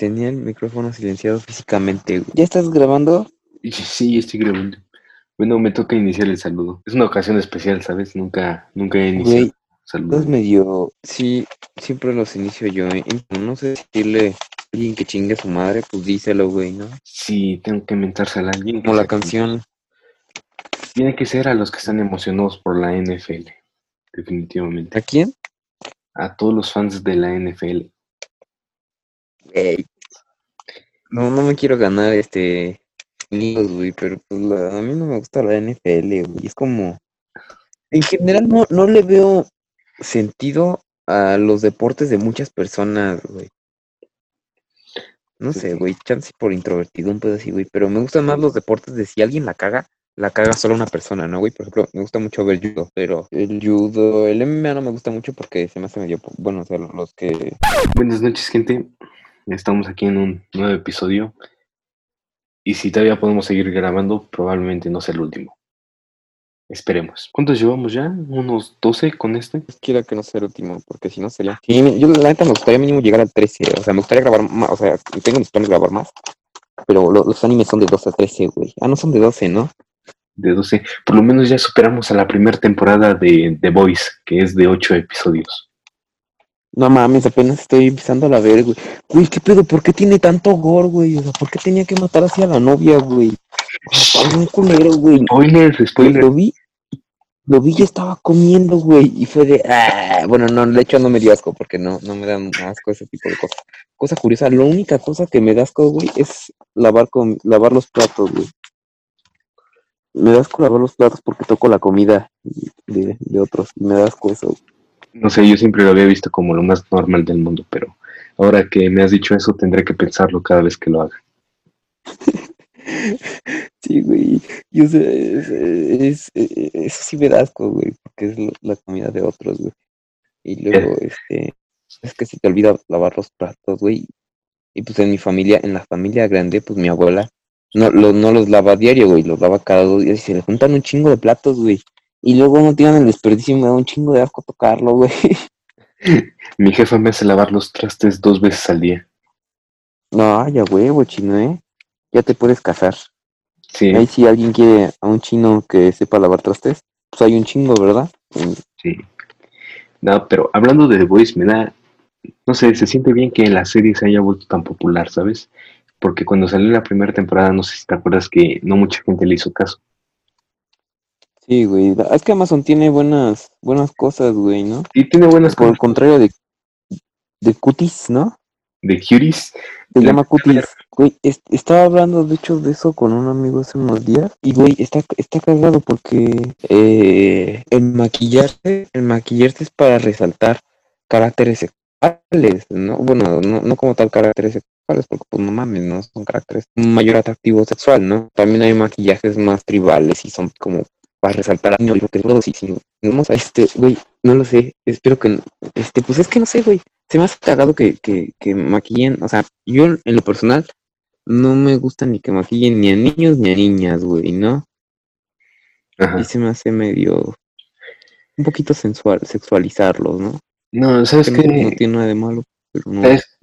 tenía el micrófono silenciado físicamente. ¿Ya estás grabando? Sí, estoy grabando. Bueno, me toca iniciar el saludo. Es una ocasión especial, ¿sabes? Nunca, nunca he iniciado saludos. medio, sí, siempre los inicio yo. ¿eh? No sé decirle a alguien que chingue a su madre, pues díselo, güey, ¿no? Sí, tengo que mentárselo a alguien. Como la canción. Tiene que ser a los que están emocionados por la NFL, definitivamente. ¿A quién? A todos los fans de la NFL. No, no me quiero ganar este güey, pero pues a mí no me gusta la NFL, güey. Es como. En general no, no le veo sentido a los deportes de muchas personas, güey. No sé, güey, chance por introvertido, un pedo así, güey. Pero me gustan más los deportes de si alguien la caga, la caga solo una persona, ¿no, güey? Por ejemplo, me gusta mucho ver judo, pero el judo, el MMA no me gusta mucho porque se me hace medio, bueno, o sea, los que... Buenas noches, gente. Estamos aquí en un nuevo episodio. Y si todavía podemos seguir grabando, probablemente no sea el último. Esperemos. ¿Cuántos llevamos ya? ¿Unos 12 con este? Quiero que no sea el último, porque si no sería. Sí, yo la neta me gustaría mínimo llegar al 13. O sea, me gustaría grabar más. O sea, tengo mis planes de grabar más. Pero los animes son de 12 a 13, güey. Ah, no son de 12, ¿no? De 12. Por lo menos ya superamos a la primera temporada de The Voice, que es de 8 episodios. No mames, apenas estoy empezando a la ver, güey. Güey, ¿qué pedo? ¿Por qué tiene tanto gore, güey? O sea, ¿por qué tenía que matar así a la novia, güey? un culero, güey. Spoiler, spoiler. Lo vi, lo vi y estaba comiendo, güey. Y fue de, ah, bueno, no, de hecho no me dio asco porque no, no me dan asco ese tipo de cosas. Cosa curiosa, la única cosa que me da asco, güey, es lavar, con, lavar los platos, güey. Me da asco lavar los platos porque toco la comida de, de otros. Y me da asco eso, güey. No sé, yo siempre lo había visto como lo más normal del mundo, pero ahora que me has dicho eso, tendré que pensarlo cada vez que lo haga. Sí, güey. Yo sé, es, eso sí me da asco, güey, porque es la comida de otros, güey. Y luego, este, es que se te olvida lavar los platos, güey. Y pues en mi familia, en la familia grande, pues mi abuela no, no los lava a diario, güey, los lava cada dos días y se le juntan un chingo de platos, güey. Y luego no tienen el desperdicio y me da un chingo de asco tocarlo, güey. Mi jefa me hace lavar los trastes dos veces al día. No, ya huevo, chino, ¿eh? Ya te puedes casar. Sí. Ahí si alguien quiere a un chino que sepa lavar trastes, pues hay un chingo, ¿verdad? Sí. No, pero hablando de The Voice, me da, no sé, se siente bien que la serie se haya vuelto tan popular, ¿sabes? Porque cuando salió la primera temporada, no sé si te acuerdas que no mucha gente le hizo caso. Sí, güey. Es que Amazon tiene buenas, buenas cosas, güey, ¿no? Y tiene buenas Por el contrario de, de Cuties, ¿no? De Cuties. Se llama Cuties. Güey, estaba hablando de hecho de eso con un amigo hace unos días. Y güey, está, está cagado porque eh, el maquillarse, el maquillarse es para resaltar caracteres sexuales, ¿no? Bueno, no, no como tal caracteres sexuales, porque pues no mames, ¿no? Son caracteres mayor atractivo sexual, ¿no? También hay maquillajes más tribales y son como para resaltar a lo que todo si, si vamos a este, güey, no lo sé, espero que, este, pues es que no sé, güey, se me ha cagado que, que, que maquillen, o sea, yo en lo personal no me gusta ni que maquillen ni a niños ni a niñas, güey, ¿no? Ajá. Y se me hace medio, un poquito sensual, sexualizarlos, ¿no? No, ¿sabes que No, tiene nada de malo, pero no, ¿sabes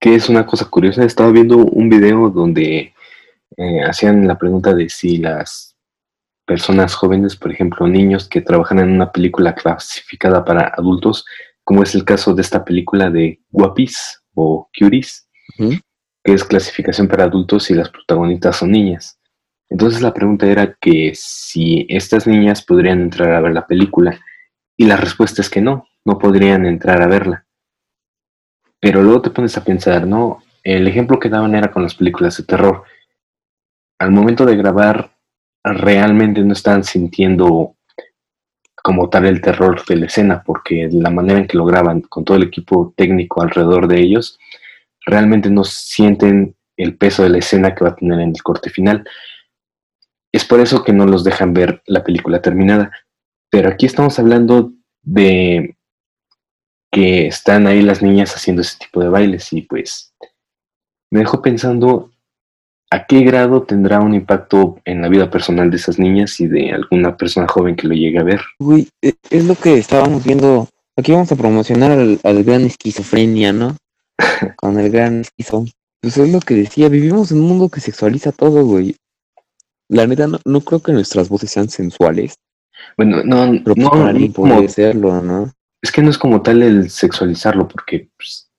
que, es una cosa curiosa? Estaba viendo un video donde eh, hacían la pregunta de si las personas jóvenes, por ejemplo, niños que trabajan en una película clasificada para adultos, como es el caso de esta película de Guapis o Curies, que es clasificación para adultos y las protagonistas son niñas. Entonces la pregunta era que si estas niñas podrían entrar a ver la película y la respuesta es que no, no podrían entrar a verla. Pero luego te pones a pensar, ¿no? El ejemplo que daban era con las películas de terror. Al momento de grabar realmente no están sintiendo como tal el terror de la escena, porque la manera en que lo graban con todo el equipo técnico alrededor de ellos, realmente no sienten el peso de la escena que va a tener en el corte final. Es por eso que no los dejan ver la película terminada. Pero aquí estamos hablando de que están ahí las niñas haciendo ese tipo de bailes y pues me dejó pensando ¿A qué grado tendrá un impacto en la vida personal de esas niñas y de alguna persona joven que lo llegue a ver? Uy, e, es lo que estábamos viendo. Aquí vamos a promocionar al, gran esquizofrenia, ¿no? con el gran esquizo. Pues es lo que decía, vivimos en un mundo que sexualiza todo, güey. La neta, no, no creo que nuestras voces sean sensuales, Bueno, no, pero no, para alguien no como- serlo, ¿no? es que no es como tal el sexualizarlo, porque pues,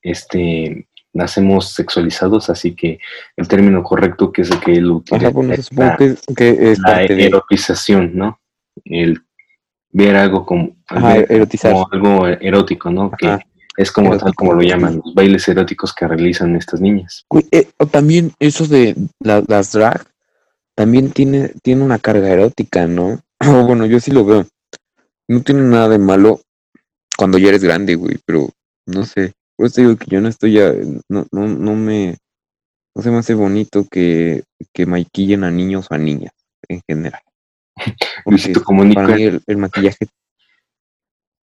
este nacemos sexualizados, así que el término correcto que es el que él utiliza Ajá, bueno, supongo que es, que es la de... erotización, ¿no? El ver algo como, Ajá, ver erotizar. como algo erótico, ¿no? Que es como tal como lo llaman, los bailes eróticos que realizan estas niñas. Eh, también eso de la- las drag también tiene, tiene una carga erótica, ¿no? Bueno, yo sí lo veo. No tiene nada de malo cuando ya eres grande, güey, pero no sé. Por eso digo que yo no estoy ya, no, no, no me, no se me hace bonito que, que maquillen a niños o a niñas en general. Luisito Comunica, para mí el, el maquillaje,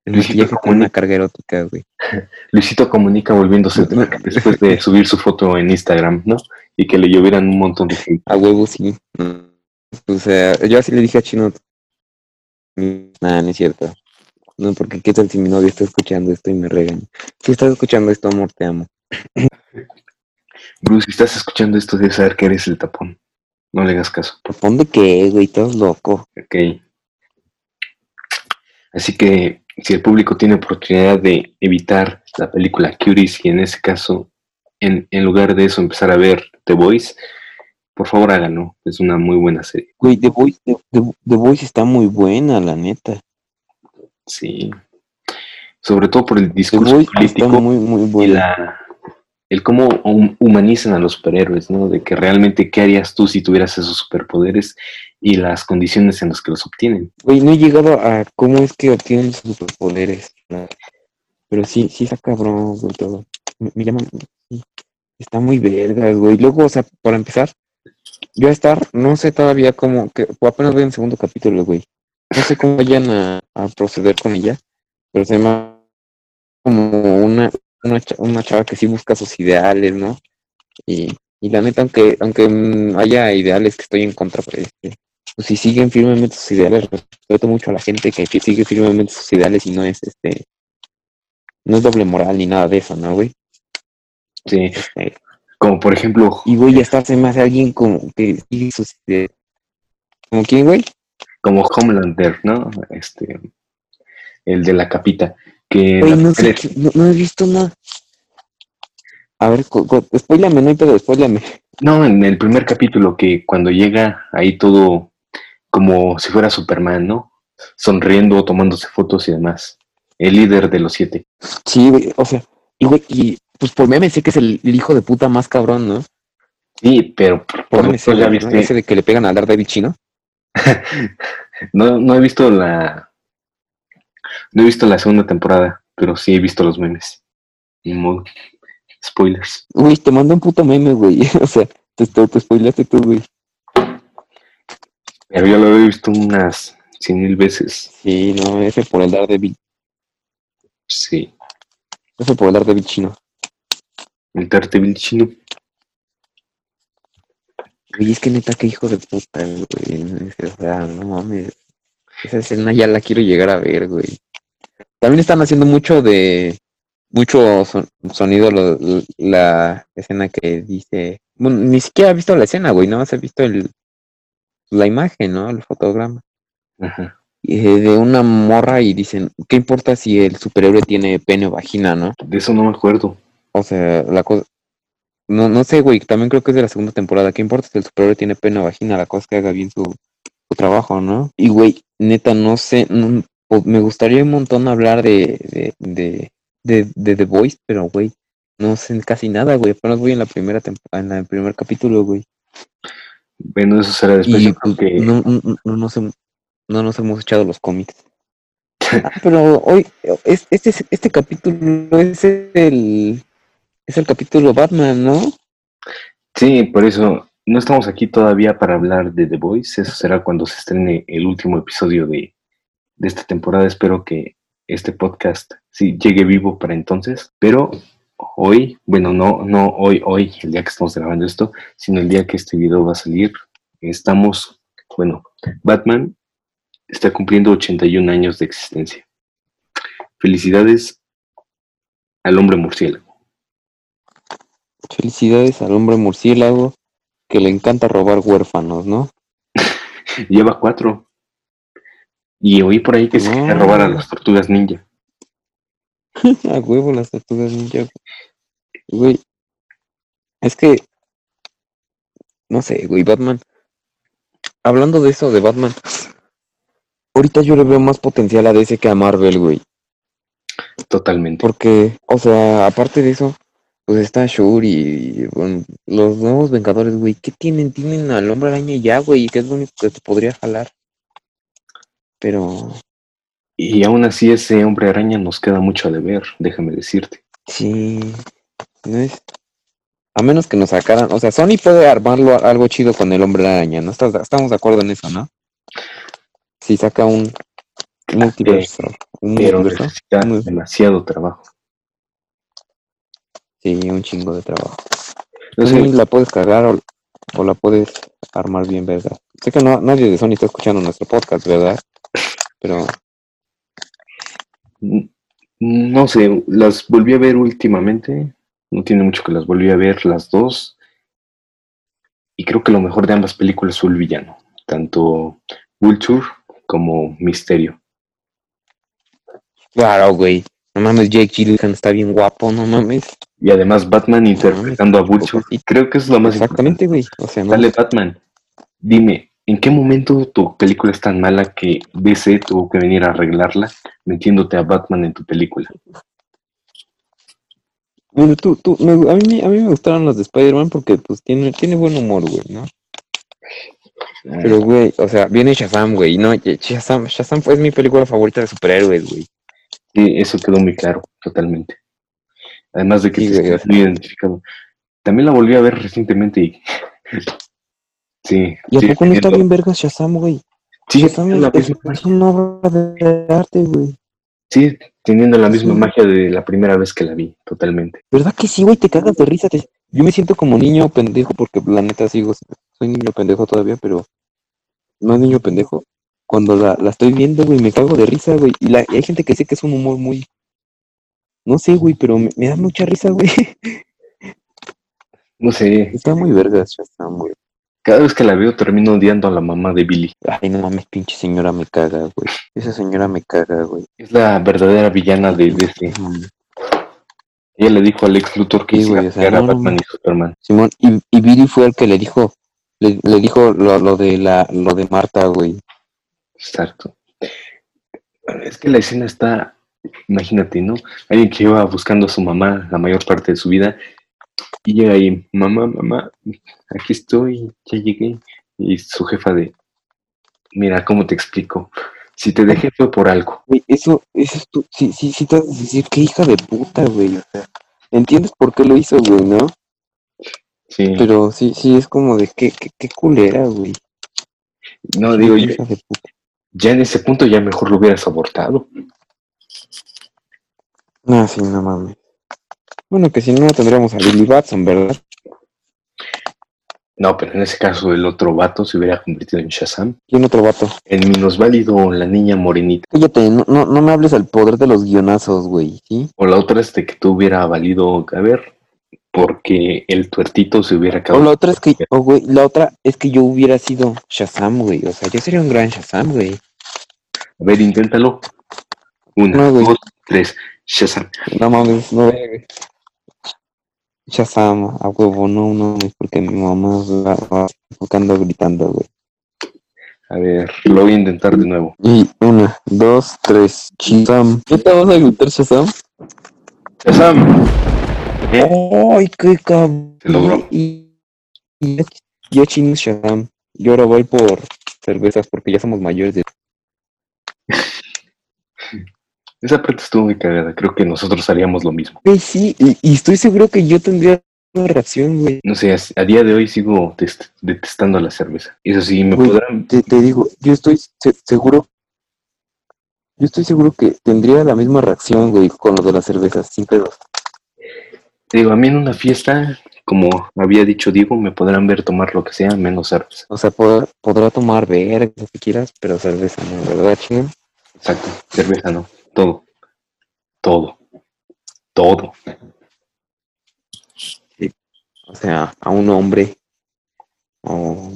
el Luisito maquillaje tiene Comunica. una carga erótica, güey. Luisito Comunica volviéndose No, no. drag después de subir su foto en Instagram, ¿no? Y que le llovieran un montón de gente. A huevo sí. No. O sea, yo así le dije a Chino. Nada, no es cierto. No, porque qué tal si mi novia está escuchando esto y me regaña. Si estás escuchando esto, amor, te amo. Bruce, si estás escuchando esto, debes saber que eres el tapón. No le hagas caso. ¿Dónde qué, güey? Estás loco. Ok. Así que si el público tiene oportunidad de evitar la película Curious y en ese caso, en, en lugar de eso, empezar a ver The Voice, por favor háganlo. Es una muy buena serie. Güey, The Voice, The, The- The Voice está muy buena, la neta. Sí. Sobre todo por el discurso político muy, muy y la, el cómo hum- humanizan a los superhéroes, ¿no? De que realmente qué harías tú si tuvieras esos superpoderes y las condiciones en las que los obtienen. Güey, no he llegado a cómo es que obtienen sus superpoderes. Pero sí, sí está cabrón, güey, todo. Sí, Está muy vergas, güey. Luego, o sea, para empezar, yo a estar, no sé todavía cómo, que apenas voy en el segundo capítulo, güey. No sé cómo vayan a, a proceder con ella, pero se llama como una, una, una chava que sí busca sus ideales, ¿no? Y, y la neta, aunque, aunque mm, haya ideales que estoy en contra, pues, este, pues si siguen firmemente sus ideales, respeto mucho a la gente que sigue firmemente sus ideales y no es este, no es doble moral ni nada de eso, ¿no, güey? Sí. Este, Como por ejemplo, y güey, hasta se me hace alguien como que sigue sus ideales. ¿Como quién, güey? Como Homelander, ¿no? Este, el de la capita, que no sé, mujer- qué- no, no he visto nada. A ver, spoilame, no hay pedo, spoilame. no, en el primer capítulo que cuando llega ahí todo como si fuera Superman, ¿no? Sonriendo, tomándose fotos y demás. El líder de los siete. Sí, güey, o sea, y güey, y pues por meme sé que es el, el hijo de puta más cabrón, ¿no? Sí, pero por, Por meme sé, de que le pegan a Daredevil chino. no, no he visto la no he visto la segunda temporada, pero sí he visto los memes. Ni modo. Spoilers. Güey, te mandé un puto meme, güey. O sea, te, te, te spoileaste tú, güey. Pero yo lo he visto unas cien mil veces. Sí, no, ese por el Daredevil. Sí. Ese por el Daredevil chino. El Daredevil chino. Güey, es que neta, qué hijo de puta, güey. O sea, no mames. Esa escena ya la quiero llegar a ver, güey. También están haciendo mucho de. Mucho son- sonido lo- la escena que dice. Bueno, ni siquiera he visto la escena, güey. Nada más he visto el, la imagen, ¿no? El fotograma. Ajá. eh, de una morra y dicen, ¿qué importa si el superhéroe tiene pene o vagina, no? De eso no me acuerdo. O sea, la cosa... No, no sé, güey, también creo que es de la segunda temporada. ¿Qué importa si el superhéroe tiene pene o vagina? La cosa es que haga bien su, su trabajo, ¿no? Y, güey, neta, no sé, no- me gustaría un montón hablar de, de, de, de, de The Voice, pero, güey, no sé casi nada, güey. Apenas voy en la primera temporada, en el primer capítulo, güey. Bueno, eso será después. Y que no, no, no, no nos, hem- no nos hemos echado los cómics. Ah, pero hoy, es- este, es- este capítulo es el, es el capítulo Batman, ¿no? sí, por eso no estamos aquí todavía para hablar de The Voice. Eso será cuando se estrene el último episodio de, de esta temporada. Espero que este podcast sí llegue vivo para entonces. Pero hoy, bueno, no, no hoy, hoy, el día que estamos grabando esto, sino el día que este video va a salir, estamos, bueno, Batman está cumpliendo 81 años de existencia. Felicidades al hombre murciélago. Felicidades al hombre murciélago que le encanta robar huérfanos, ¿no? Lleva cuatro. Y oí por ahí que se No. quería robar a las tortugas ninja. A huevo las tortugas ninja. Güey. Es que. No sé, güey, Batman. Hablando de eso, de Batman. Ahorita yo le veo más potencial a DC que a Marvel, güey. Totalmente. Porque, o sea, aparte de eso, pues está Shuri y bueno, los nuevos Vengadores, güey. ¿Qué tienen? Tienen al hombre araña ya, güey, que es lo único que te podría jalar. Pero, Y aún así ese hombre araña nos queda mucho a deber, déjame decirte. sí. No es. A menos que nos sacaran. O sea, Sony puede armarlo algo chido con el hombre araña, ¿no? ¿Estás- Estamos de acuerdo en eso, ¿no? Si saca un multiverso. Un Pero multiverso. necesita Muy- demasiado trabajo. Sí, un chingo de trabajo. No sé, la puedes cargar o, o la puedes armar bien, ¿verdad? Sé que no, nadie de Sony está escuchando nuestro podcast, ¿verdad? Pero no sé, las volví a ver últimamente. No tiene mucho que las volví a ver las dos. Y creo que lo mejor de ambas películas fue el villano. Tanto Vulture como Misterio. claro, güey. No mames, Jake Gyllenhaal está bien guapo, no mames. Y además Batman interpretando a Vulture. pobrecito. Creo que es lo más Exactamente, güey. O sea, no. Dale, Batman. Dime, ¿en qué momento tu película es tan mala que DC tuvo que venir a arreglarla metiéndote a Batman en tu película? Bueno, tú, tú, me- a, mí, a mí me gustaron las de Spider-Man porque pues tiene, tiene buen humor, güey, ¿no? Pero, güey, o sea, viene Shazam, güey, ¿no? Y Shazam, Shazam fue mi película favorita de superhéroes, güey. Sí, eso quedó muy claro, totalmente. Además de que Sí, sea. muy identificado. También la volví a ver recientemente y... Sí. ¿Y a poco no está bien verga Shazam, güey? Sí, Shazam teniendo la es, misma es una obra de arte, güey. sí, teniendo la misma Sí. magia de la primera vez que la vi, totalmente. ¿Verdad que sí, güey? Te cagas de risa. te- Yo me siento como niño pendejo porque la neta sigo, soy niño pendejo todavía, pero no es niño pendejo. Cuando la, la estoy viendo, güey, me cago de risa, güey. Y, la, y hay gente que dice que es un humor muy... No sé, güey, pero me, me da mucha risa, güey. No sé, Está muy verga Shazam, güey. cada vez que la veo termino odiando a la mamá de Billy. Ay, no mames, pinche señora me caga, güey. Esa señora me caga, güey. Es la verdadera villana de DC. Mm. Ella le dijo a Lex Luthor que Sí, güey, o sea, no, Batman no. y Superman. Simón, y, y Billy fue el que le dijo, le, le dijo lo, lo de la, lo de Marta, güey. Exacto. Es que la escena está, imagínate, ¿no? Alguien que iba buscando a su mamá la mayor parte de su vida y llega ahí, mamá, mamá, aquí estoy, ya llegué. Y su jefa de, mira, ¿cómo te explico? Si te dejé fue por algo. Güey, eso, eso es tu, sí, sí, sí te vas a decir, qué hija de puta, güey. O sea, entiendes por qué lo hizo, güey, ¿no? Sí, Pero sí, sí, es como de qué, qué, qué culera, güey. no, digo, yo, ya en ese punto ya mejor lo hubieras abortado. No, sí, no mames. Bueno, que si no, tendríamos a Billy Batson, ¿verdad? No, pero en ese caso el otro vato se hubiera convertido en Shazam. ¿Quién otro vato? El minusválido, la niña morenita. Cállate, no, no, no me hables al poder de los guionazos, güey, ¿sí? O la otra es de que tú hubiera valido a ver porque el tuertito se hubiera O acabado. la otra es que, o güey, la otra es que yo hubiera sido Shazam, güey. O sea, yo sería un gran Shazam, güey. A ver, inténtalo. Una, No, dos, tres. Shazam. No mames, no. Shazam, a huevo, no, no, porque mi mamá va, va buscando gritando, güey. A ver, lo voy a intentar de nuevo. Y una, dos, tres, Shazam. ¿Qué te vas a gritar, Shazam? Shazam. ¡Ay, qué cabrón! Se logró. Y, y ya, chingo Shazam. Yo ahora voy por cervezas porque ya somos mayores de... Esa parte estuvo muy cagada. Creo que nosotros haríamos lo mismo. Güey, sí, y, y estoy seguro que yo tendría una reacción, güey. No sé, a día de hoy sigo test- detestando la cerveza. Eso sí, me Güey, podrán. Te, te digo, yo estoy se- seguro... Yo estoy seguro que tendría la misma reacción, güey, con lo de las cervezas, sin pedos. te Digo, a mí en una fiesta, como había dicho Diego, me podrán ver tomar lo que sea, menos cerveza. O sea, podrá, podrá tomar verga, lo que quieras, pero cerveza no, ¿verdad, chingón? Exacto. Cerveza no. Todo. Todo. Todo. O sea, a un hombre o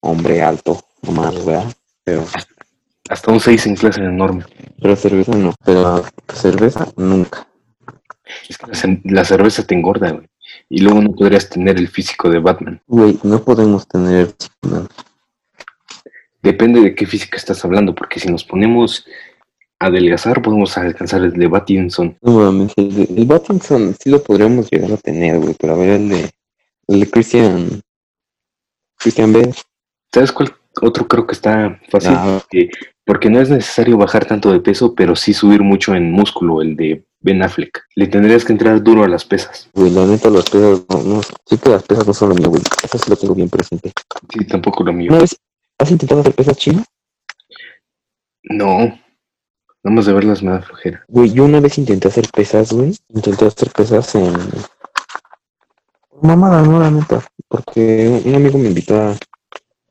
hombre alto, nomás, ¿verdad? Pero, Hasta un 6 en clase enorme. pero cerveza no, pero cerveza nunca. Es que la, la cerveza te engorda, güey. Y luego no podrías tener el físico de Batman. Güey, no podemos tener no, Depende de qué física estás hablando, porque si nos ponemos adelgazar, podemos alcanzar el de Battinson. no mames, el, de- el Battinson sí lo podríamos llegar a tener, güey, pero a ver el de el de Christian Christian Bale. ¿Sabes cuál otro creo que está fácil? Ah. Porque, porque no es necesario bajar tanto de peso, pero sí subir mucho en músculo, el de Ben Affleck. Le tendrías que entrar duro a las pesas. Güey, la neta las pesas no, no, sí que las pesas no son lo mío, güey. Eso sí lo tengo bien presente. Sí, tampoco lo mío. ¿Una vez has intentado hacer pesas chinas? No. Vamos a verlas me da flojera. Güey, yo una vez intenté hacer pesas, güey. Intenté hacer pesas en... Mamada, no, la neta. Porque un amigo me invitó a-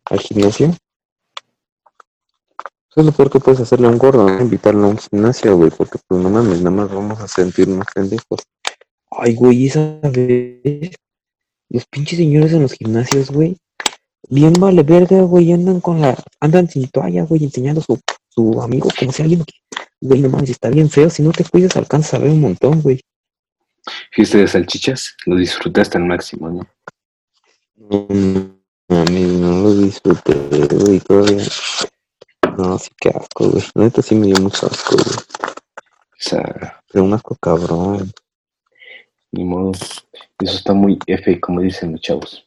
al gimnasio. Eso es lo peor que puedes hacerle a un gordo, ¿no? Invitarlo a un gimnasio, güey. Porque pues no mames, nada más vamos a sentirnos pendejos. Ay, güey, esa vez... Los pinches señores en los gimnasios, güey. Bien vale verga, güey. Andan con la... Andan sin toalla, güey, enseñando su, su amigo como si alguien... Güey, no mames, está bien feo. Si no te cuidas, alcanzas a ver un montón, güey. Fiesta de salchichas, lo disfrutaste al máximo, ¿no? No mames, no lo disfruté, güey, todavía. No, sí, qué asco, güey. Neta sí me dio mucho asco, güey. O sea, Pero un asco cabrón. ni modo. Eso está muy F, como dicen los chavos.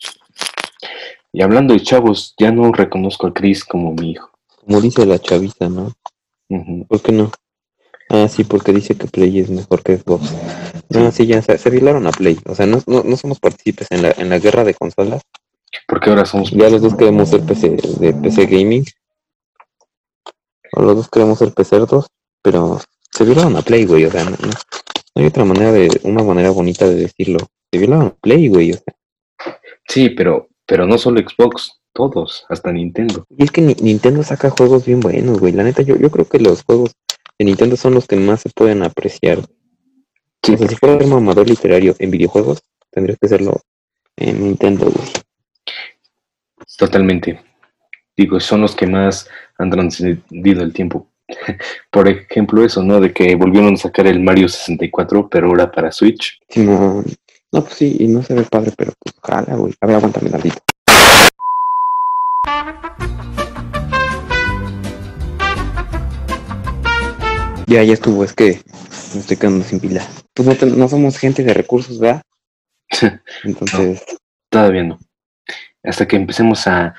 Y hablando de chavos, ya no reconozco a Chris como mi hijo. Como dice la chavita, ¿no? Ujú. ¿Por qué no? Ah, sí, porque dice que Play es mejor que Xbox. No, sí, ya se, se violaron a Play. O sea, no, no, no somos partícipes en la, en la guerra de consolas. Porque ahora somos Ya los dos queremos ser PC, de PC Gaming. O los dos queremos ser PC2, pero se violaron a Play, güey. O sea, no, no- no hay otra manera de, una manera bonita de decirlo. Se violaron a Play, güey. O sea, Sí, pero, pero no solo Xbox, todos, hasta Nintendo. y es que Ni- Nintendo saca juegos bien buenos, güey. La neta, yo, yo creo que los juegos de Nintendo son los que más se pueden apreciar. Sí, O sea, si fuera un mamador literario en videojuegos, tendría que serlo en Nintendo, güey. totalmente. Digo, son los que más han trascendido el tiempo. Por ejemplo, eso, ¿no? De que volvieron a sacar el Mario 64, pero ahora para Switch. Sí, no, no, pues sí, y no se ve padre, pero pues jala, güey. A ver, aguántame tantito. Ya, ya estuvo, es que me estoy quedando sin pila. Pues no, somos gente de recursos, ¿verdad? Entonces, Todavía no. Hasta que empecemos a,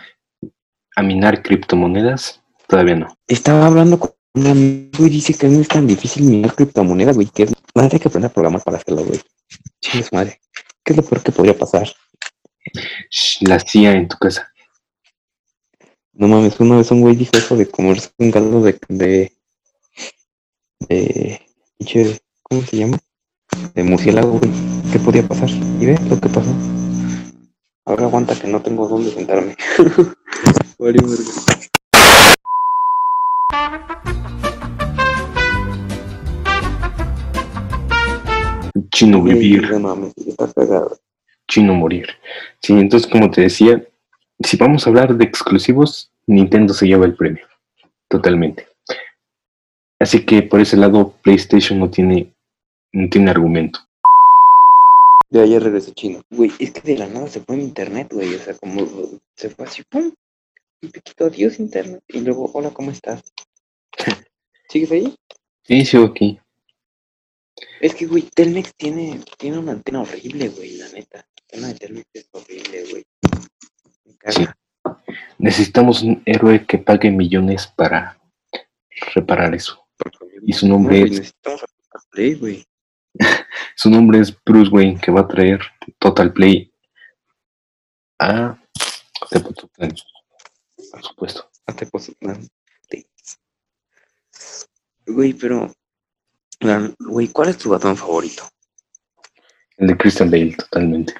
a minar criptomonedas, todavía no. estaba hablando con un amigo y dice que no es tan difícil minar criptomonedas, güey, que es... Madre, hay que aprender a programar para hacerlo, güey. Chingas madre. ¿Qué es lo peor que podría pasar? La CIA en tu casa. No mames, una vez un güey dijo eso de comerse un caldo de, de, de, pinche, ¿cómo se llama? De murciélago, güey. ¿Qué podía pasar? Y ve lo que pasó. Ahora aguanta que no tengo dónde sentarme. Chino vivir, No mames, está cagado. chino morir. Sí, entonces como te decía, si vamos a hablar de exclusivos, Nintendo se lleva el premio. Totalmente. Así que por ese lado, PlayStation no tiene, no tiene argumento. Ya, ya regresé chino. Güey, es que de la nada se fue en internet, güey. O sea, como se fue así, pum. Un poquito, adiós internet. Y luego, hola, ¿cómo estás? ¿Sigues ahí? Sí, sigo aquí. Es que, güey, Telmex tiene, tiene una antena horrible, güey, la neta. La antena de Telmex es horrible, güey. Me caga. Necesitamos un héroe que pague millones para reparar eso. Y su nombre No, es- necesitamos a Play, güey. Su nombre es Bruce Wayne, que va a traer Total Play a Tepoztlán, por supuesto. Hazte pos- no, te- Güey, pero... Güey, ¿cuál es tu batón favorito? El de Christian Bale, totalmente.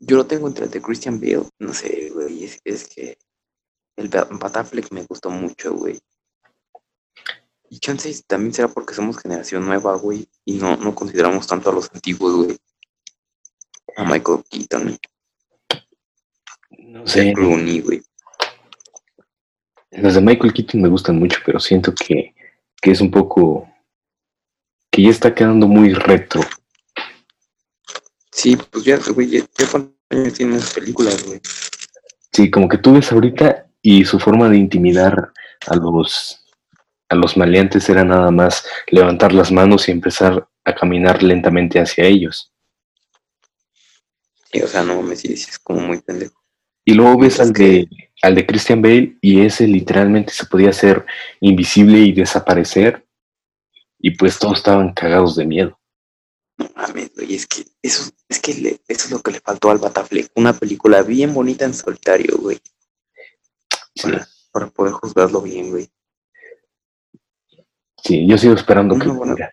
Yo lo tengo entre el de Christian Bale. No sé, güey, es, es que... El Ba- Batafleck me gustó mucho, güey. Y chances también será porque somos generación nueva, güey, y no, no consideramos tanto a los antiguos, güey. a Michael Keaton. No sé. Clooney, güey. Las de Michael Keaton me gustan mucho, pero siento que, que es un poco. que ya está quedando muy retro. Sí, pues ya, güey, ya, ya cuántos años tienen las películas, güey. Sí, como que tú ves ahorita y su forma de intimidar a los a los maleantes era nada más levantar las manos y empezar a caminar lentamente hacia ellos. Sí, o sea, no me sí, es como muy pendejo. Y luego ves Es al de, al de Christian Bale y ese literalmente se podía hacer invisible y desaparecer. Y pues todos estaban cagados de miedo. No mames, güey, es que eso, es que le- eso es lo que le faltó al Batafleck. Una película bien bonita en solitario, güey. Sí, Para, para poder juzgarlo bien, güey. Sí, yo sigo esperando Una que buena- venga.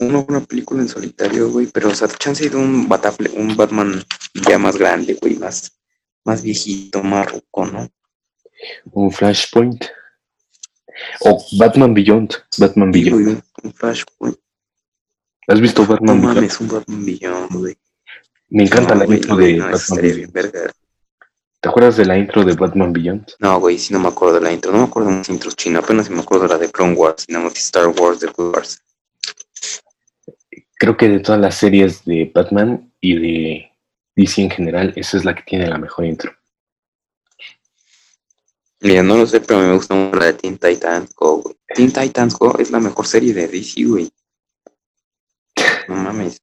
Una buena película en solitario, güey, pero, o sea, chance de un Batafleck, un Batman ya más grande, güey, más, más viejito, más ruco, ¿no? un Flashpoint. O Batman Beyond. Batman Sí, Beyond. güey, un, Flashpoint. ¿Has visto No Batman Beyond? mames, un Batman Beyond, güey. Me encanta No, la intro de no, eso Batman bien verga. ¿Te acuerdas de la intro de Batman Beyond? No, güey, sí no me acuerdo de la intro. No me acuerdo de las intros chinas. Apenas me acuerdo de la de Clone Wars y más de Star Wars de Clone Wars. Creo que de todas las series de Batman y de DC en general, esa es la que tiene la mejor intro. Mira, no lo sé, pero me gusta mucho la de Teen Titans Go, güey. Teen Titans Go es la mejor serie de DC, güey. No mames.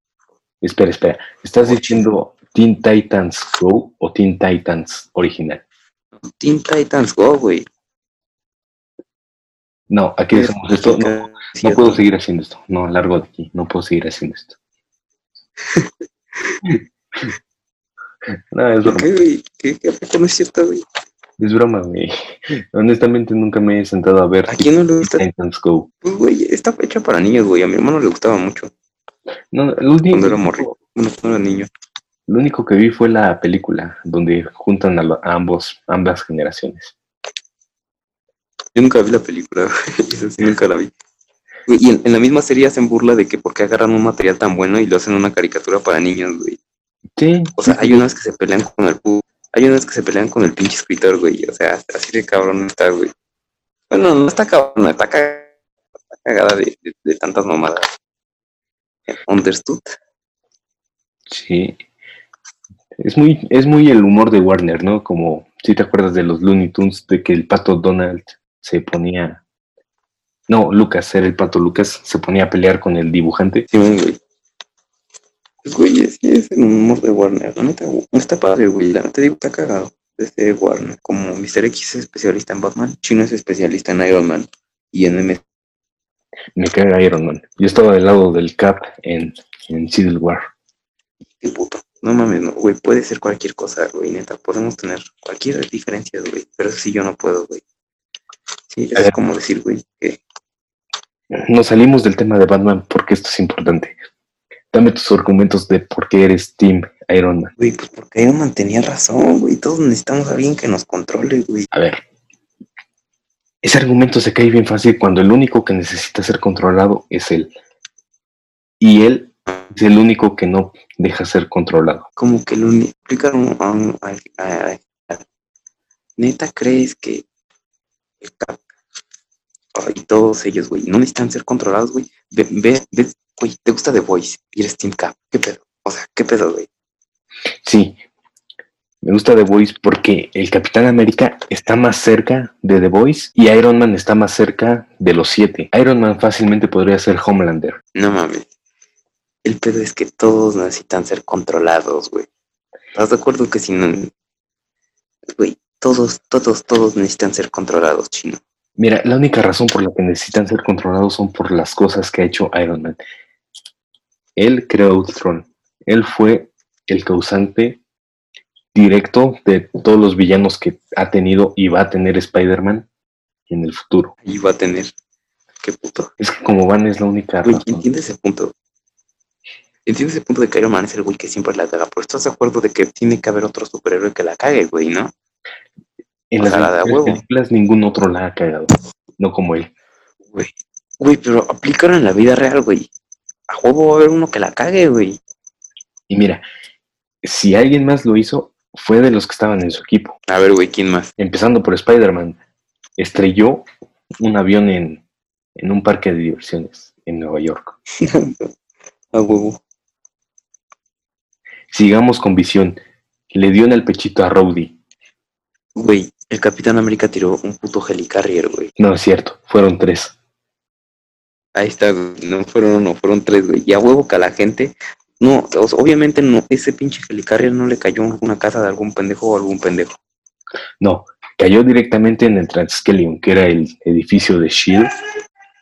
Espera, espera. ¿Estás Oye. diciendo Teen Titans Go o Teen Titans original? Teen Titans Go, güey. No, aquí Es- dejamos esto. No, no puedo seguir haciendo esto. No, largo de aquí. No puedo seguir haciendo esto. no, es broma. ¿Qué, güey? ¿Qué, qué, ¿A poco no es cierto, güey? Es broma, güey. Honestamente nunca me he sentado a ver ¿A quién no le gusta? Titans Go. Pues, güey, está hecha para niños, güey. A mi hermano le gustaba mucho No, lo único, cuando era morrito. Bueno, cuando era niño. Lo único que vi fue la película donde juntan a, lo- a ambos, ambas generaciones. Yo nunca vi la película, güey. Esa sí nunca la vi. Y en, en la misma serie hacen burla de que por qué agarran un material tan bueno y lo hacen una caricatura para niños, güey. Sí, O sea, hay unas que se pelean con el hay unas que se pelean con el pinche escritor, güey. O sea, así de cabrón está, güey. Bueno, no está cabrón, está cagada, está cagada de, de- de tantas mamadas. Understood. sí. Es muy, es muy el humor de Warner, ¿no? Como si te acuerdas de los Looney Tunes, de que el pato Donald se ponía. No, Lucas, era el pato Lucas, se ponía a pelear con el dibujante. Sí, güey. Pues, güey, es, es el humor de Warner. La neta, güey, está padre, güey. La neta digo, está cagado. Desde Warner. Como Mr. X es especialista en Batman, Chino es especialista en Iron Man. Y en M. Me caga Iron Man. Yo estaba del lado del Cap en, en Civil War. Qué puto. No mames, no, güey. Puede ser cualquier cosa, güey. Neta, podemos tener cualquier diferencia, güey. Pero eso sí yo no puedo, güey. Sí, es como decir, güey, que Nos salimos del tema de Batman porque esto es importante. Dame tus argumentos de por qué eres Team Iron Man. Güey, pues porque Iron Man tenía razón, güey. Todos necesitamos a alguien que nos controle, güey. A ver. Ese argumento se cae bien fácil cuando el único que necesita ser controlado es él. Y él es el único que no deja ser controlado. Como que a- a- Neta, ¿crees que el Cap y todos ellos, güey, no necesitan ser controlados, güey? Ve, ve, ve, güey, ¿te gusta The Voice y eres Team Cap? ¿Qué pedo? O sea, ¿qué pedo, güey? Sí. Me gusta The Voice porque el Capitán América está más cerca de The Voice y Iron Man está más cerca de los siete. Iron Man fácilmente podría ser Homelander. No mames. El pedo es que todos necesitan ser controlados, güey. ¿Estás de acuerdo que si no... Güey, todos, todos, todos necesitan ser controlados, chino. Mira, la única razón por la que necesitan ser controlados son por las cosas que ha hecho Iron Man. Él creó Ultron. Él fue el causante directo de todos los villanos que ha tenido y va a tener Spider-Man en el futuro. Y va a tener... Qué puto. Es que como Van es la única Güey, razón. entiende ese punto. Entiende ese punto de que Iron Man es el güey que siempre la caga, pero estás de acuerdo de que tiene que haber otro superhéroe que la cague, güey, ¿no? En o las sea, la de huevo. películas ningún otro la ha cagado. No como él. Güey. Güey, pero aplícalo en la vida real, güey. A huevo va a haber uno que la cague, güey. Y mira, si alguien más lo hizo, fue de los que estaban en su equipo. A ver, güey, ¿quién más? Empezando por Spider-Man. Estrelló un avión en, en un parque de diversiones en Nueva York. A huevo. Sigamos con visión. Le dio en el pechito a Rowdy. Güey, el Capitán América tiró un puto helicarrier, güey. No es cierto, fueron tres. Ahí está, güey. No fueron uno, fueron tres, güey. Y a huevo que a la gente. No, obviamente no, ese pinche helicarrier no le cayó en una casa de algún pendejo o algún pendejo. No, cayó directamente en el Transkelion, que era el edificio de Shield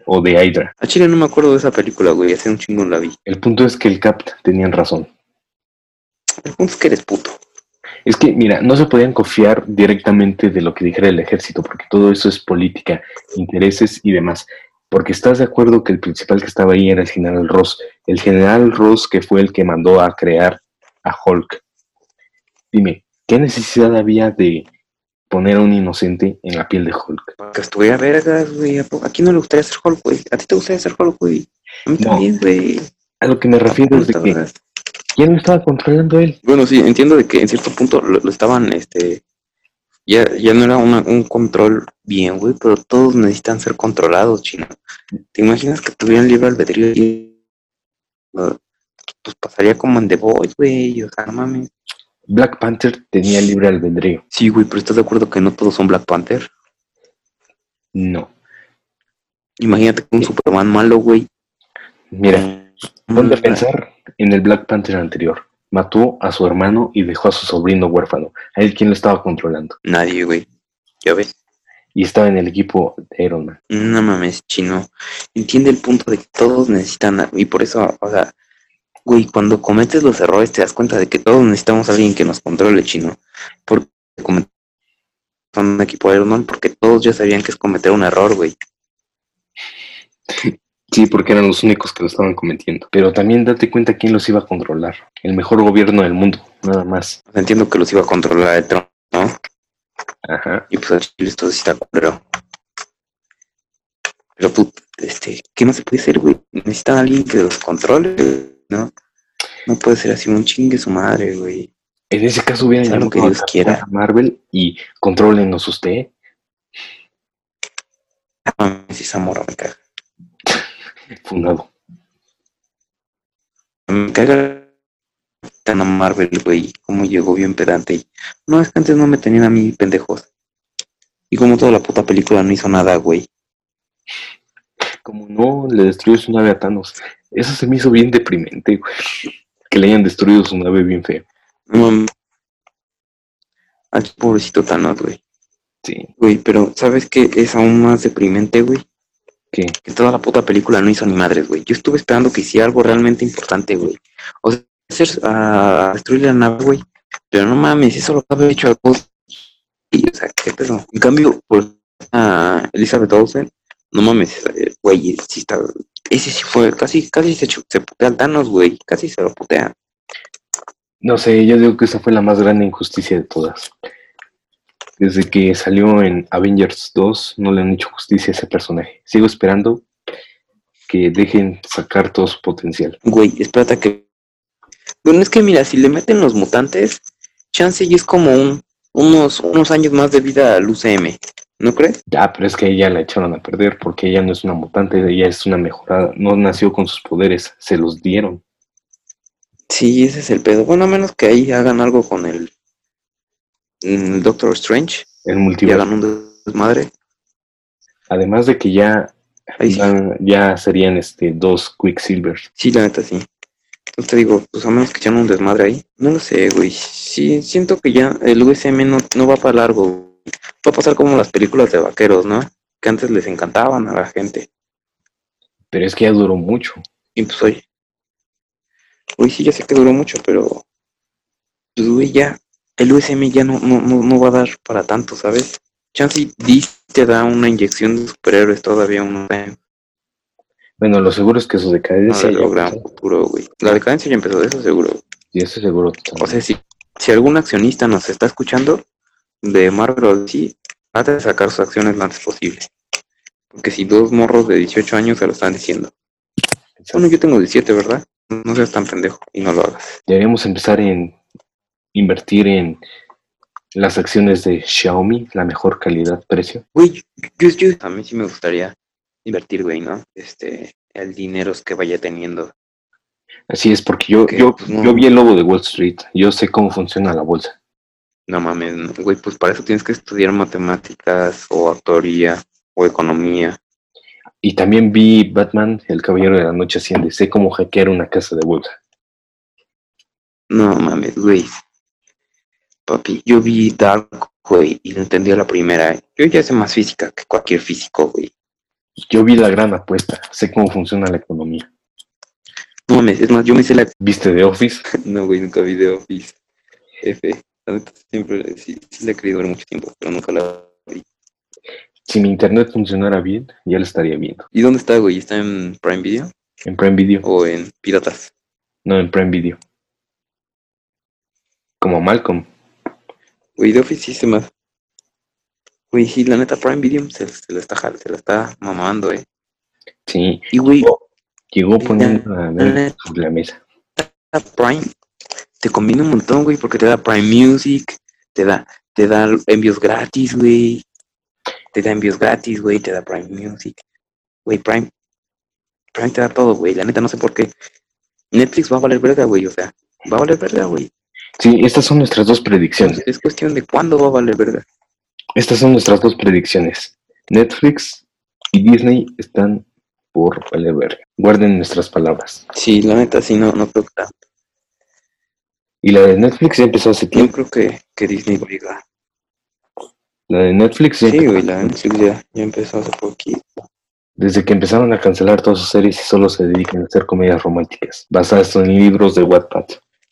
o de Hydra. A Chile no me acuerdo de esa película, güey. Hace un chingo la vi. El punto es que el Cap tenían razón. El punto es que eres puto. Es que, mira, no se podían confiar directamente de lo que dijera el ejército, porque todo eso es política, intereses y demás. Porque estás de acuerdo que el principal que estaba ahí era el general Ross. El general Ross que fue el que mandó a crear a Hulk. Dime, ¿qué necesidad había de poner a un inocente en la piel de Hulk? Que estuviera vergas, güey. ¿A po- ¿A quién no le gustaría ser Hulk, güey? ¿A ti te gustaría ser Hulk, güey? A mí No. también, güey. A lo que me refiero es de que ¿quién lo estaba controlando él? Bueno, sí, entiendo de que en cierto punto lo, lo estaban, este, ya, ya no era una- un control bien, güey, pero todos necesitan ser controlados, chino. ¿Te imaginas que tuvieran libre albedrío y uh, pues pasaría como en The Voice, güey? O sea, no mames. Black Panther tenía libre albedrío. Sí, güey, pero ¿estás de acuerdo que no todos son Black Panther? No. Imagínate que un Superman malo, güey. Mira, ponte a pensar en el Black Panther anterior. Mató a su hermano y dejó a su sobrino huérfano. A él quién lo estaba controlando. Nadie, güey. Ya ves. Y estaba en el equipo de Iron Man. No mames, chino. Entiende el punto de que todos necesitan, y por eso, o sea, güey, cuando cometes los errores te das cuenta de que todos necesitamos a alguien que nos controle, chino. Porque comet- son un equipo de Iron Man porque todos ya sabían que es cometer un error, güey. Sí, porque eran los únicos que lo estaban cometiendo. Pero también date cuenta quién los iba a controlar. El mejor gobierno del mundo, nada más. Entiendo que los iba a controlar el Trump, ¿no? Ajá. Y pues a Chile esto sí está culero. Pero pues, este, ¿qué no se puede hacer, güey? Necesitan a alguien que los controle, ¿no? No puede ser así un chingue su madre, güey. En ese caso lo llamado que a Dios quiera. Marvel y contrólenos usted. Ah, esa morra me caga. Fundado. Me caga Capitana Marvel, güey, cómo llegó bien pedante. Y, no, es que antes no me tenían a mí pendejos. Y como toda la puta película no hizo nada, güey. Como no le destruyó su nave a Thanos. Eso se me hizo bien deprimente, güey. Que le hayan destruido su nave bien feo. No. Ay, pobrecito Thanos, güey. Sí. Güey, pero ¿sabes qué es aún más deprimente, güey? Que toda la puta película no hizo ni madres, güey. Yo estuve esperando que hiciera algo realmente importante, güey. O sea, hacer, a destruir la nave, güey. Pero no mames, eso lo había hecho algo. Y, o sea, qué pedo. En cambio, por a Elizabeth Olsen, no mames, eh, güey, sí está. Ese sí fue, casi, casi se, se putea al Thanos, güey. Casi se lo putea. No sé, yo digo que esa fue la más grande injusticia de todas. Desde que salió en Avengers 2, no le han hecho justicia a ese personaje. Sigo esperando que dejen sacar todo su potencial. Güey, espérate que. Bueno, es que mira, si le meten los mutantes, chance y es como un, unos, unos años más de vida al UCM. ¿No crees? Ya, pero es que ella la echaron a perder porque ella no es una mutante, ella es una mejorada. No nació con sus poderes, se los dieron. Sí, ese es el pedo. Bueno, a menos que ahí hagan algo con el, el Doctor Strange El multiverso. hagan un desmadre. Además de que ya, Ahí sí. ya, ya serían este dos Quicksilver. Sí, la neta, sí. Entonces te digo, pues a menos que echen un desmadre ahí. No lo sé, güey. Sí, siento que ya el USM no, no va para largo. Va a pasar como las películas de vaqueros, ¿no? Que antes les encantaban a la gente. Pero es que ya duró mucho. Y pues hoy. Hoy sí ya sé que duró mucho, pero. Pues güey, ya. El USM ya no, no, no, no va a dar para tanto, ¿sabes? Chance DC te da una inyección de superhéroes todavía uno de Bueno, lo seguro es que su decadencia ya gran empezó. futuro, güey. La decadencia ya empezó, de eso seguro. Y eso seguro. O sea, si, si algún accionista nos está escuchando de Marvel o DC, trate de sacar sus acciones lo antes posible. Porque si dos morros de 18 años se lo están diciendo. Bueno, yo tengo 17, ¿verdad? no seas tan pendejo y no lo hagas. Deberíamos empezar en invertir en las acciones de Xiaomi, la mejor calidad-precio. Güey, yo, yo- a mí sí me gustaría invertir, güey, ¿no? Este, el dinero que vaya teniendo. Así es, porque yo, yo, pues no. yo vi el lobo de Wall Street, yo sé cómo funciona la bolsa. No mames, no, güey, pues para eso tienes que estudiar matemáticas o autoría o economía. Y también vi Batman, el Caballero de la Noche Asciende, sé cómo hackear una casa de bolsa. No mames, güey. Papi, yo vi Dark, güey, y lo entendí a la primera. Yo ya sé más física que cualquier físico, güey. Yo vi la gran apuesta, sé cómo funciona la economía. No mames, es más, yo me hice la... ¿Viste The Office? No, güey, nunca vi The Office. F. La siempre, sí, sí la he querido ver mucho tiempo, pero nunca la vi. Si mi internet funcionara bien, ya lo estaría viendo. ¿Y dónde está, güey? ¿Está en Prime Video En Prime Video, o en Piratas? no en Prime Video. Como Malcolm. Güey, The Office sí se. Güey, sí, la neta, Prime Video se, se la está, se la está mamando, eh. Sí, Y, güey, llegó poniendo a ver sobre la mesa. Prime te combina un montón, güey, porque te da Prime Music, te da, te da envíos gratis, güey. Te da envíos gratis, güey, te da Prime Music. Güey, Prime. Prime te da todo, güey. La neta no sé por qué. Netflix va a valer verga, güey. O sea, va a valer verga, güey. Sí, estas son nuestras dos predicciones. Es cuestión de cuándo va a valer verga. Estas son nuestras dos predicciones. Netflix y Disney están por valer verga. Guarden nuestras palabras. Sí, la neta, sí, no, no creo que tanto. Y la de Netflix ya empezó hace Yo tiempo. creo que, que Disney va a llegar. La de Netflix ya Sí, güey, la Netflix ya, ya empezó hace poquito. desde que empezaron a cancelar todas sus series y solo se dedican a hacer comedias románticas, basadas en libros de Wattpad.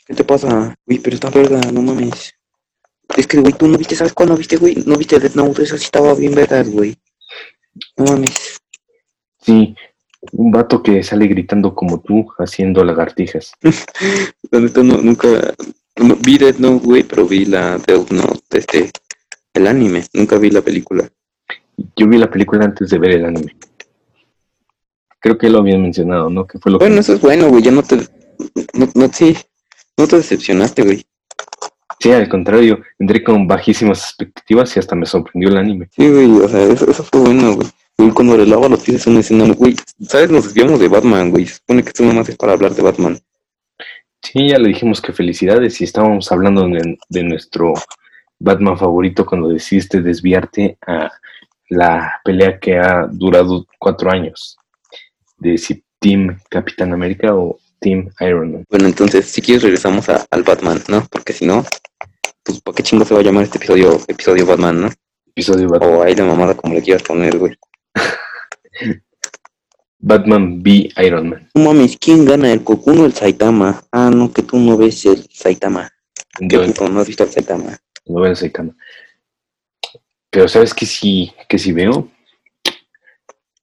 ¿Qué te pasa? Uy, pero está verga, no mames. Es que, güey, tú no viste, ¿sabes cuándo viste, güey? No viste Death Note, eso sí estaba bien vergas, güey. No mames. Sí, un vato que sale gritando como tú, haciendo lagartijas. La neta, no, nunca... no, vi Death Note, güey, pero vi la Death Note, este... El anime, nunca vi la película. Yo vi la película antes de ver el anime. Creo que lo habían mencionado, ¿no? Que fue lo Bueno, que... eso es bueno, güey, ya no te... No, no, sí, no te decepcionaste, güey. Sí, al contrario, entré con bajísimas expectativas y hasta me sorprendió el anime. Sí, güey, o sea, eso, eso fue bueno, güey. Güey, cuando le lava los pies es una escena, güey, ¿sabes? Nos desviamos de Batman, güey. Se supone que esto nomás es para hablar de Batman. Sí, ya le dijimos que felicidades y estábamos hablando de, de nuestro Batman favorito cuando decidiste desviarte a la pelea que ha durado cuatro años. De si Team Capitán América o Team Iron Man. Bueno, entonces, si quieres regresamos a- al Batman, ¿no? Porque si no, pues ¿para qué chingo se va a llamar este episodio, episodio Batman, no? Episodio Batman. O ahí la mamada como le quieras poner, güey. Batman v Iron Man. No mames, ¿quién gana, el Cocuno o el Saitama? Ah, no, que tú no ves el Saitama. ¿Qué puto, no has visto el Saitama? no veo ese cama. Pero sabes que sí, que sí veo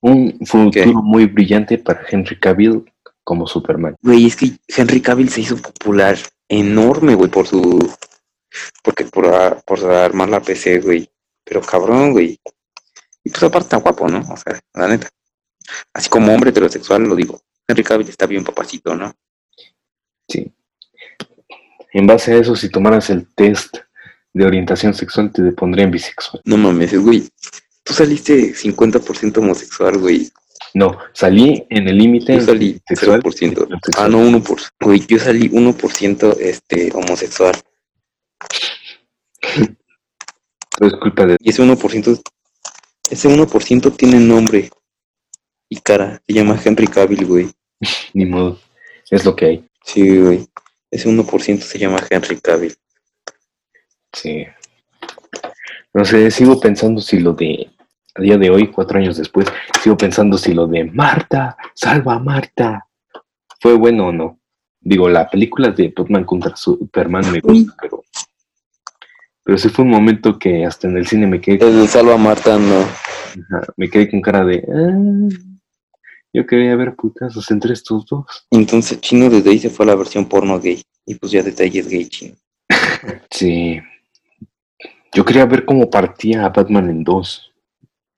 un futuro ¿Qué? muy brillante para Henry Cavill como Superman. Güey, es que Henry Cavill se hizo popular enorme, güey, por su... Porque por, a- por armar la PC, güey. Pero cabrón, güey. Y pues aparte está guapo, ¿no? O sea, la neta. Así como hombre heterosexual, lo digo. Henry Cavill está bien papacito, ¿no? Sí. En base a eso, si tomaras el test de orientación sexual, te pondrían bisexual. No mames, güey. Tú saliste 50% homosexual, güey. No, salí en el límite Yo salí sexual. 0%. Ah, no, 1%. Güey, yo salí 1% este, homosexual. Pero es culpa de... Y ese 1%, ese 1% tiene nombre y cara. Se llama Henry Cavill, güey. Ni modo. Es lo que hay. Sí, güey. Ese 1% se llama Henry Cavill. Sí. No sé, sigo pensando si lo de... A día de hoy, cuatro años después, sigo pensando si lo de Marta, salva a Marta, fue bueno o no. Digo, la película de Batman contra Superman me gusta, pero... Pero sí fue un momento que hasta en el cine me quedé, El de Salva a Marta, no. ajá, me quedé con cara de... "Ah, yo quería ver putazos entre estos dos. Entonces Chino desde ahí se fue a la versión porno gay. Y pues ya desde ahí es gay Chino. Sí. Yo quería ver cómo partía a Batman en dos.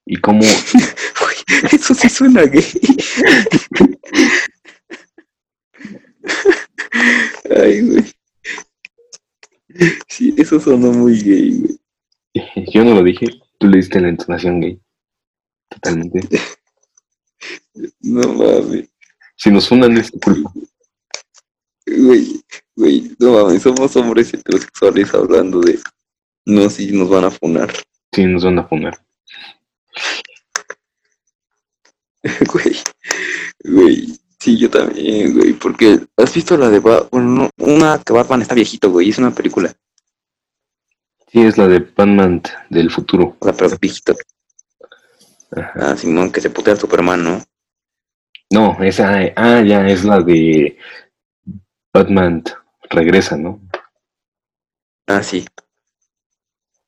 Y cómo... Eso sí suena gay. Ay, güey. Sí, eso sonó muy gay, güey. Yo no lo dije, tú le diste la entonación gay. Totalmente. No mames. Si nos fundan es culpa. Güey, güey, no mames, somos hombres heterosexuales hablando de. No, si nos van a funar. Sí, nos van a fundar. Güey, güey. Sí, yo también, güey. Porque has visto la de. Ba- Bueno, no, una que Batman está viejito, güey. Es una película. Sí, es la de Batman del futuro. O sea, pero viejito. Ajá. Ah, Simón, que se putea al Superman, ¿no? No, esa, ah, ya, es la de Batman regresa, ¿no? Ah, sí.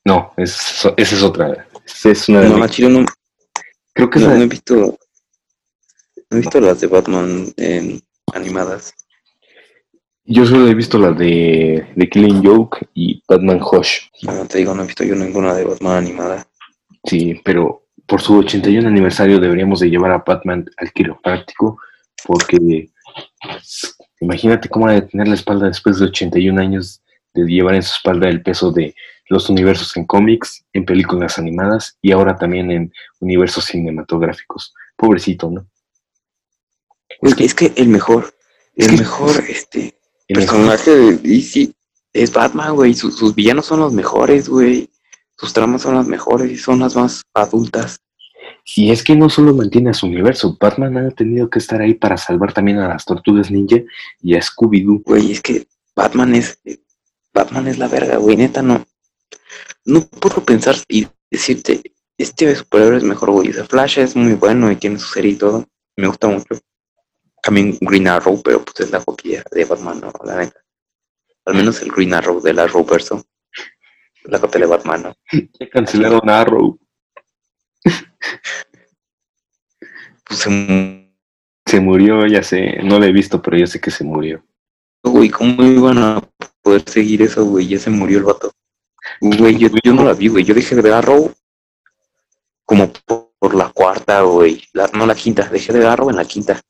No, es, esa es otra. Es una de No, mis- a Chile no, Creo que no, esa- no he visto. No he visto las de Batman en animadas. yo solo he visto la de, de Killing Joke y Batman Hush. No, te digo, no he visto yo ninguna de Batman animada. Sí, pero por su 81 aniversario deberíamos de llevar a Batman al quiropráctico porque imagínate cómo ha de tener la espalda después de 81 años de llevar en su espalda el peso de los universos en cómics, en películas animadas y ahora también en universos cinematográficos. Pobrecito, ¿no? Es que, es que el mejor, Es el que- mejor este El mejor- personaje de DC es Batman, güey. Sus, sus villanos son los mejores, güey. Sus tramas son las mejores y son las más adultas. Y es que no solo mantiene a su universo, Batman ha tenido que estar ahí para salvar también a las tortugas ninja y a Scooby-Doo. Güey, es que Batman es. Batman es la verga, güey. Neta, no. No puedo pensar y decirte, este superhéroe es mejor, güey. O sea, Flash es muy bueno y tiene su serie y todo. Me gusta mucho. También Green Arrow, pero pues es la copia de Batman, no, la neta. Al menos el Green Arrow de la Arrowverso. La copia de Batman, ¿no? Ya cancelaron Arrow. Pues se murió, Se murió, ya sé, no la he visto, pero ya sé que se murió. güey. ¿Cómo iban a poder seguir eso, güey? Ya se murió el vato. Güey, yo, yo no la vi, güey. Yo dejé de ver Arrow como por, la cuarta, güey. La- no la quinta. Dejé de ver Arrow en la quinta.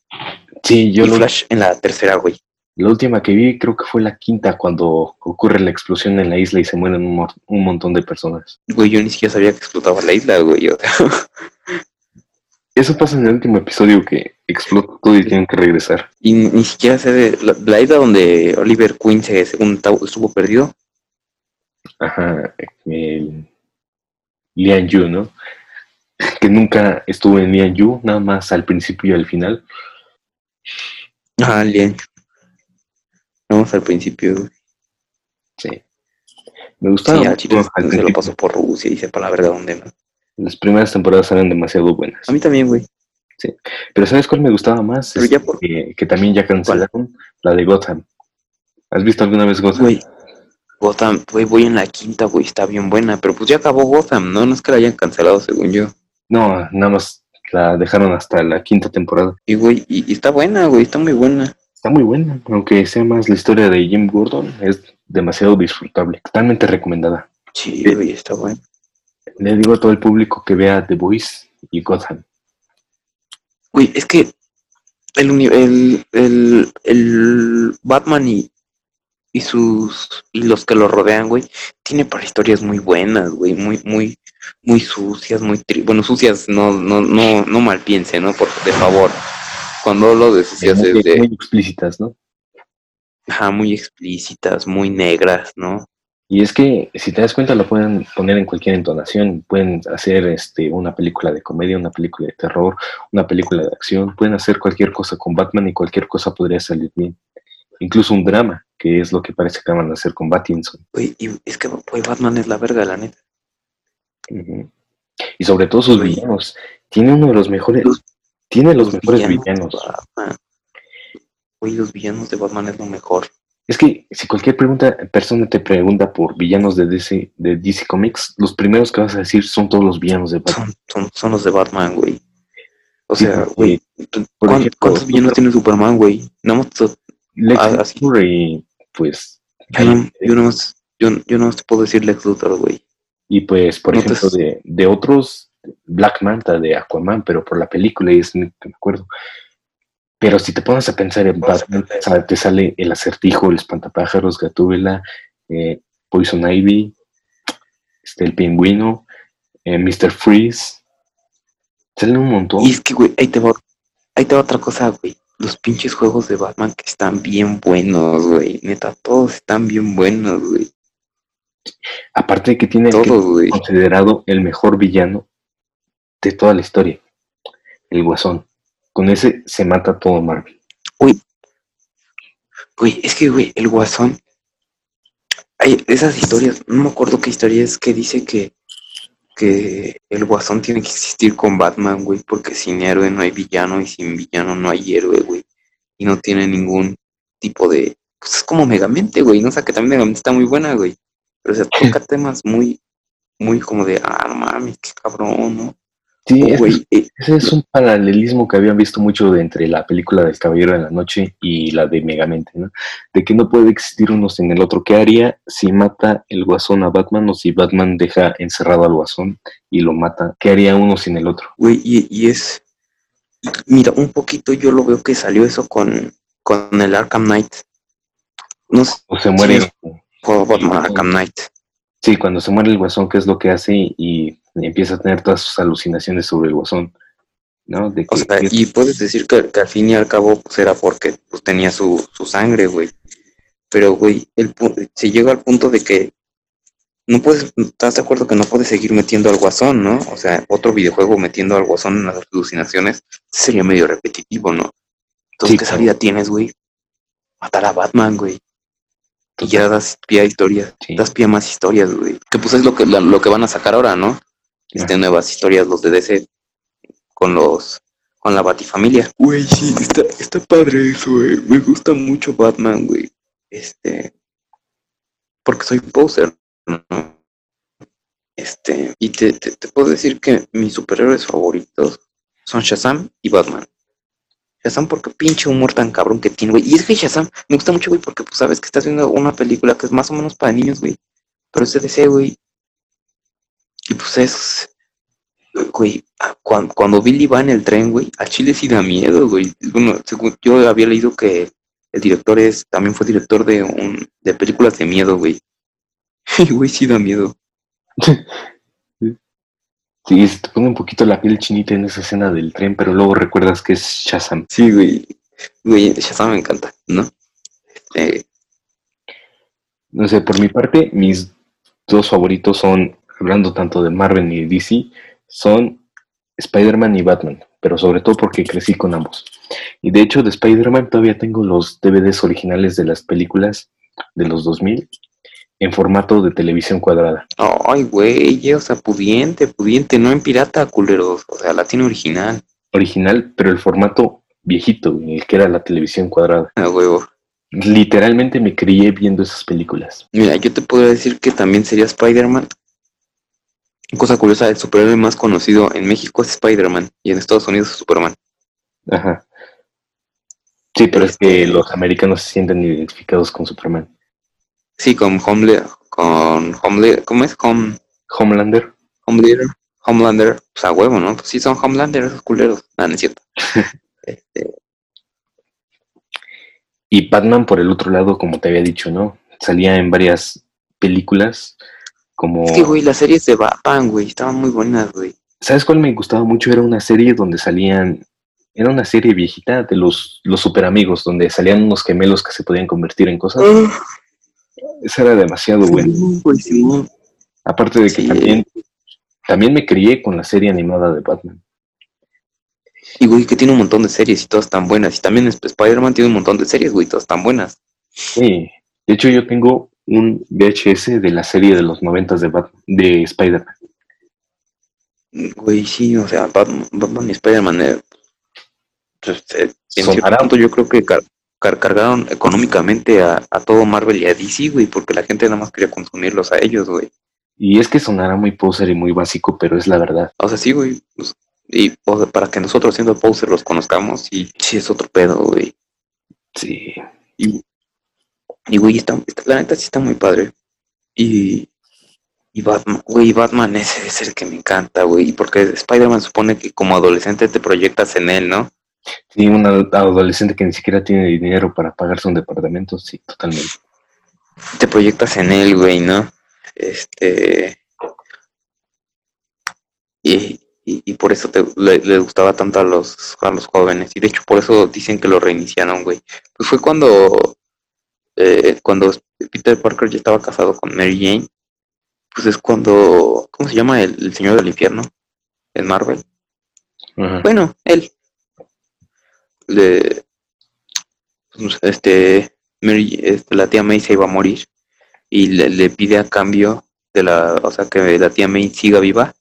Sí, yo y lo- Flash en la tercera, güey. la última que vi creo que fue la quinta cuando ocurre la explosión en la isla y se mueren un, mo- un montón de personas. Güey, yo ni siquiera sabía que explotaba la isla, güey. Eso pasa en el último episodio que explota todo y tienen que regresar. y ni, siquiera sé de la, la isla donde Oliver Queen se, ta- estuvo perdido. Ajá, Lian Yu, ¿no? Que nunca estuvo en Lian Yu, nada más al principio y al final. Ah, bien. Vamos al principio, güey. Sí. Me gustaba Sí, mucho chile se lo pasó por Rusia y sepa la verdad dónde, ¿no? Las primeras temporadas eran demasiado buenas. A mí también, güey. Pero ¿sabes cuál me gustaba más? Pero Es ya por- que, que también ya cancelaron la de Gotham. ¿Has visto alguna vez Gotham? Güey, Gotham, güey, voy en la quinta, güey, está bien buena, pero pues ya acabó Gotham, ¿no? No es que la hayan cancelado, según yo. No, nada más la dejaron hasta la quinta temporada. Y, güey, y, y está buena, güey, está muy buena. Está muy buena, aunque sea más la historia de Jim Gordon, es demasiado disfrutable, totalmente recomendada. Sí, güey, está buena. Le digo a todo el público que vea The Voice y Gotham. Güey, es que el, el, el, el Batman y, y sus y los que lo rodean, güey, tiene para historias muy buenas, güey, muy, muy, muy sucias, muy tri- bueno, sucias, no, no, no, no mal piense, ¿no? Por de favor. Cuando hablo de sucias muy, es de muy explícitas, ¿no? ajá, muy explícitas, muy negras, ¿no? Y es que, si te das cuenta, lo pueden poner en cualquier entonación. Pueden hacer este, una película de comedia, una película de terror, una película de acción. Pueden hacer cualquier cosa con Batman y cualquier cosa podría salir bien. Incluso un drama, que es lo que parece que van a hacer con Pattinson. Güey, y es que güey, Batman es la verga, la neta. Y sobre todo sus villanos. Tiene uno de los mejores. Los- tiene los, Los mejores villanos. Güey, los villanos de Batman es lo mejor. Es que si cualquier pregunta, persona te pregunta por villanos de DC, de DC Comics, los primeros que vas a decir son todos los villanos de Batman. Son, son, son los de Batman, güey. O sea, güey, por ¿cuán- ejemplo, ¿cuántos villanos tiene Superman, güey? Nada más Lex Ah. Luthor y pues yo, no, yo, yo, yo no te puedo decir Lex Luthor, güey. y pues por No te- ejemplo de, de otros Black Manta de Aquaman pero por la película y es que me acuerdo Pero si te pones a pensar en Batman, te sale el acertijo, el espantapájaros, Gatúbela, eh, Poison Ivy, este, el pingüino, eh, Mr. Freeze. Salen un montón. Y es que, güey, ahí te va, ahí te va otra cosa, güey. Los pinches juegos de Batman que están bien buenos, güey. Neta, todos están bien buenos, güey. Aparte de que tiene el considerado el mejor villano de toda la historia. El Guasón. Con ese se mata todo Marvel. Uy. Güey, es que, güey, el Guasón. Hay esas historias, no me acuerdo qué historia es que dice que, que el Guasón tiene que existir con Batman, güey, porque sin héroe no hay villano y sin villano no hay héroe, güey. Y no tiene ningún tipo de. Pues es como Megamente, güey. No o sea que también Megamente está muy buena, güey. Pero se toca temas muy, muy como de, ah, no mames, qué cabrón, ¿no? Sí, eh, ese, es un paralelismo que habían visto mucho entre la película del Caballero de la Noche y la de Megamente, ¿no? De que no puede existir uno sin el otro. ¿Qué haría si mata el guasón a Batman o si Batman deja encerrado al guasón y lo mata? ¿Qué haría uno sin el otro? Güey, y, es. Mira, un poquito yo lo veo que salió eso con, con el Arkham Knight. No sé. O se muere. Batman Arkham Knight. Sí, cuando se muere el guasón, ¿qué es lo que hace? Y empieza a tener todas sus alucinaciones sobre el guasón. ¿no? o sea, y puedes decir que, al fin y al cabo pues, era porque pues, tenía su, su sangre, güey. Pero, güey, el, se llega al punto de que no puedes, ¿estás de acuerdo que no puedes seguir metiendo al guasón, no? O sea, otro videojuego metiendo al guasón en las alucinaciones sería medio repetitivo, ¿no? Entonces, ¿qué salida tienes, güey? Matar a Batman, güey. Y ya das pie a historias, das pie a más historias, güey. Que pues es lo que, lo que van a sacar ahora, ¿no? este, nuevas historias, los de DC, con los con la Batifamilia. Güey, sí, está, está padre eso, güey. Me gusta mucho Batman, güey. Este, porque soy poser, ¿no? Este, y te, te, puedo decir que mis superhéroes favoritos son Shazam y Batman. Shazam porque pinche humor tan cabrón que tiene, güey. Y es que Shazam me gusta mucho, güey, porque pues sabes que estás viendo una película que es más o menos para niños, güey. Pero es DC, güey. Y pues es, güey, cuando, Billy va en el tren, güey, a Chile sí da miedo, güey. Bueno, yo había leído que el director es, también fue director de un, de películas de miedo, güey. Y güey, sí da miedo. Sí, se te pone un poquito la piel chinita en esa escena del tren, pero luego recuerdas que es Shazam. Sí, güey. Güey, Shazam me encanta, ¿no? Este... No sé, por mi parte, mis dos favoritos son hablando tanto de Marvel y DC, son Spider-Man y Batman, pero sobre todo porque crecí con ambos. Y de hecho de Spider-Man todavía tengo los DVDs originales de las películas de los 2000 en formato de televisión cuadrada. Ay, güey, o sea, pudiente, pudiente, no en pirata, culeros, o sea, la tiene original. Original, pero el formato viejito, el que era la televisión cuadrada. Ah, huevo. Literalmente me crié viendo esas películas. Mira, yo te podría decir que también sería Spider-Man Cosa curiosa, el superhéroe más conocido en México es Spider-Man y en Estados Unidos es Superman. Ajá. Sí, pero es que este, los americanos se sienten identificados con Superman. Sí, con Homelander, con Homelander, ¿cómo es? Homelander. Homelander. Homelander, pues a huevo, ¿no? Pues sí son Homelander esos culeros. No, no es cierto. este... Y Batman por el otro lado, como te había dicho, ¿no? Salía en varias películas como... Es que, güey, las series de Batman, güey, estaban muy buenas, güey. ¿Sabes cuál me gustaba mucho? Era una serie donde salían... Era una serie viejita de los, los super amigos, donde salían unos gemelos que se podían convertir en cosas. Esa era demasiado buena. Aparte de que también, también me crié con la serie animada de Batman. Y, güey, que tiene un montón de series y todas tan buenas. Y también Spider-Man tiene un montón de series, güey, todas tan buenas. Sí. De hecho, yo tengo un VHS de la serie de los noventas de, de Spider-Man. Güey, sí, o sea, Batman, y Spider-Man, eh, pues, eh, en cierto punto yo creo que cargaron económicamente a, todo Marvel y a DC, güey, porque la gente nada más quería consumirlos a ellos, güey. Y es que sonará muy poser y muy básico, pero es la verdad. O sea, sí, güey. Pues, y para que nosotros siendo poser los conozcamos, y sí es otro pedo, güey. Sí. Y, y, güey, está, la neta sí está muy padre. Y, y Batman, güey, Batman ese es el que me encanta, güey. Porque Spider-Man supone que como adolescente te proyectas en él, ¿no? Sí, un adolescente que ni siquiera tiene dinero para pagarse un departamento, sí, totalmente. Te proyectas en él, güey, ¿no? Este. Y, y, por eso te, le, gustaba tanto a los, a los jóvenes. Y de hecho, por eso dicen que lo reiniciaron, güey. Pues fue cuando. Eh, cuando Peter Parker ya estaba casado con Mary Jane. Pues es cuando. ¿Cómo se llama? El, el Señor del Infierno. En Marvel. Bueno, él le, pues, este, Mary, este, la tía May se iba a morir y le, pide a cambio de la, o sea, que la tía May siga viva,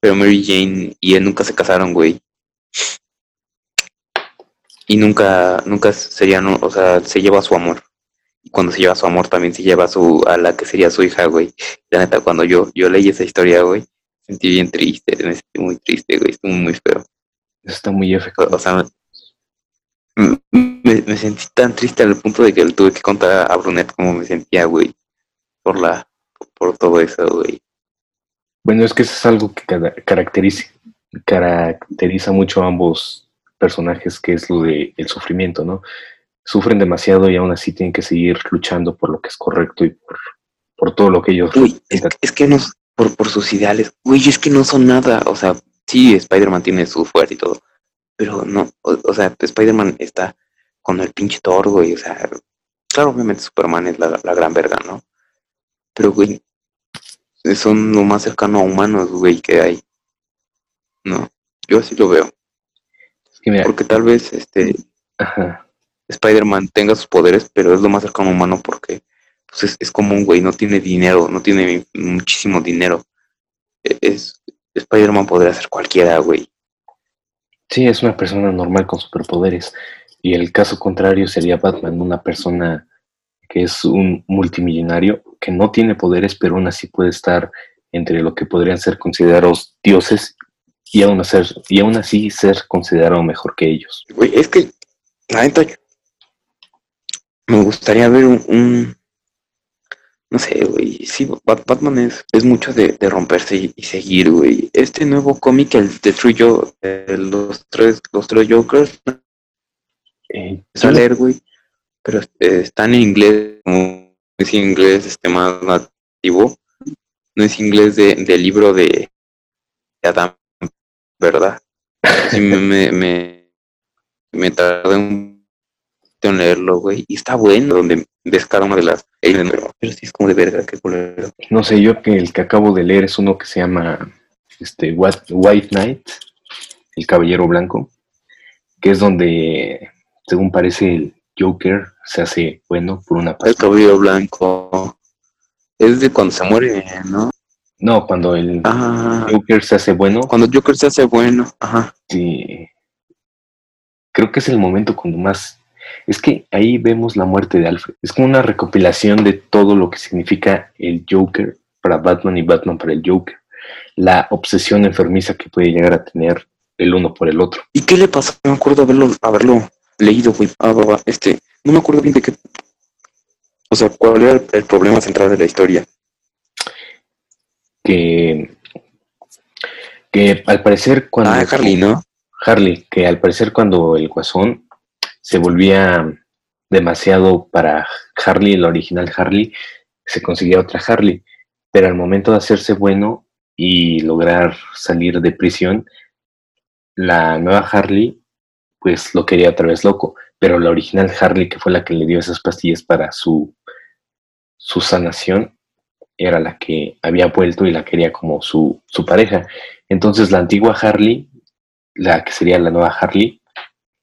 pero Mary Jane y él nunca se casaron, güey. Y nunca, nunca serían, o sea, se lleva su amor. Y cuando se lleva su amor también se lleva su, a la que sería su hija, güey. La neta, cuando yo, yo leí esa historia, güey, sentí bien triste, me sentí muy triste, güey, estuvo muy feo. Eso está muy efectivo. O sea, me, sentí tan triste al punto de que le tuve que contar a Brunet cómo me sentía, güey, por la, por todo eso, güey. Bueno, es que eso es algo que caracteriza, caracteriza mucho a ambos personajes, que es lo de el sufrimiento, ¿no? Sufren demasiado y aún así tienen que seguir luchando por lo que es correcto y por, por todo lo que ellos... Uy, es, que no, por, por sus ideales, güey, es que no son nada, o sea, sí, Spider-Man tiene su fuerza y todo, pero no, o, sea, Spider-Man está con el pinche Thor, güey, o sea, claro, obviamente Superman es la, gran verga, ¿no? Pero, güey, son lo más cercano a humanos, güey, que hay. No, yo así lo veo. porque tal vez, este, Spider-Man tenga sus poderes, pero es lo más cercano a humano porque pues es, es común, güey, no tiene dinero, no tiene muchísimo dinero. E, es, Spider-Man podría ser cualquiera, güey. Sí, es una persona normal con superpoderes. Y el caso contrario sería Batman, una persona que es un multimillonario, que no tiene poderes, pero aún así puede estar entre lo que podrían ser considerados dioses y aún, hacer, y así ser considerado mejor que ellos. Es que, la neta, me gustaría ver un, no sé, güey. Sí, Batman es, es mucho de, romperse y, seguir, güey. Este nuevo cómic, el de True los tres, los tres Jokers, eh, es a leer, güey. Pero eh, están en inglés, como es inglés este más nativo. No es inglés de, del libro de Adam, ¿verdad? Sí, me, me, me, me tardé un en leerlo, güey. Y está bueno, donde ves cada una de las pero, sí es como de verga, qué culero. No sé, yo que el que acabo de leer es uno que se llama este White Knight, el Caballero Blanco, que es donde, según parece, el Joker se hace bueno por una parte. El Caballero Blanco es de cuando se muere, ¿no? No, cuando el ah. Joker se hace bueno. Cuando el Joker se hace bueno, ajá. Sí. Creo que es el momento cuando más es que ahí vemos la muerte de Alfred. Es como una recopilación de todo lo que significa el Joker para Batman y Batman para el Joker. La obsesión enfermiza que puede llegar a tener el uno por el otro. ¿Y qué le pasó? No me acuerdo haberlo, haberlo leído, güey. Ah, este, no me acuerdo bien de qué. O sea, ¿cuál era el, problema central de la historia? Que. Que al parecer cuando. Ah, Harley, ¿no? Harley, que al parecer cuando el guasón se volvía demasiado para Harley, el original Harley, se conseguía otra Harley, pero al momento de hacerse bueno y lograr salir de prisión, la nueva Harley pues lo quería otra vez loco, pero la original Harley, que fue la que le dio esas pastillas para su, su sanación, era la que había vuelto y la quería como su, su pareja. Entonces la antigua Harley, la que sería la nueva Harley,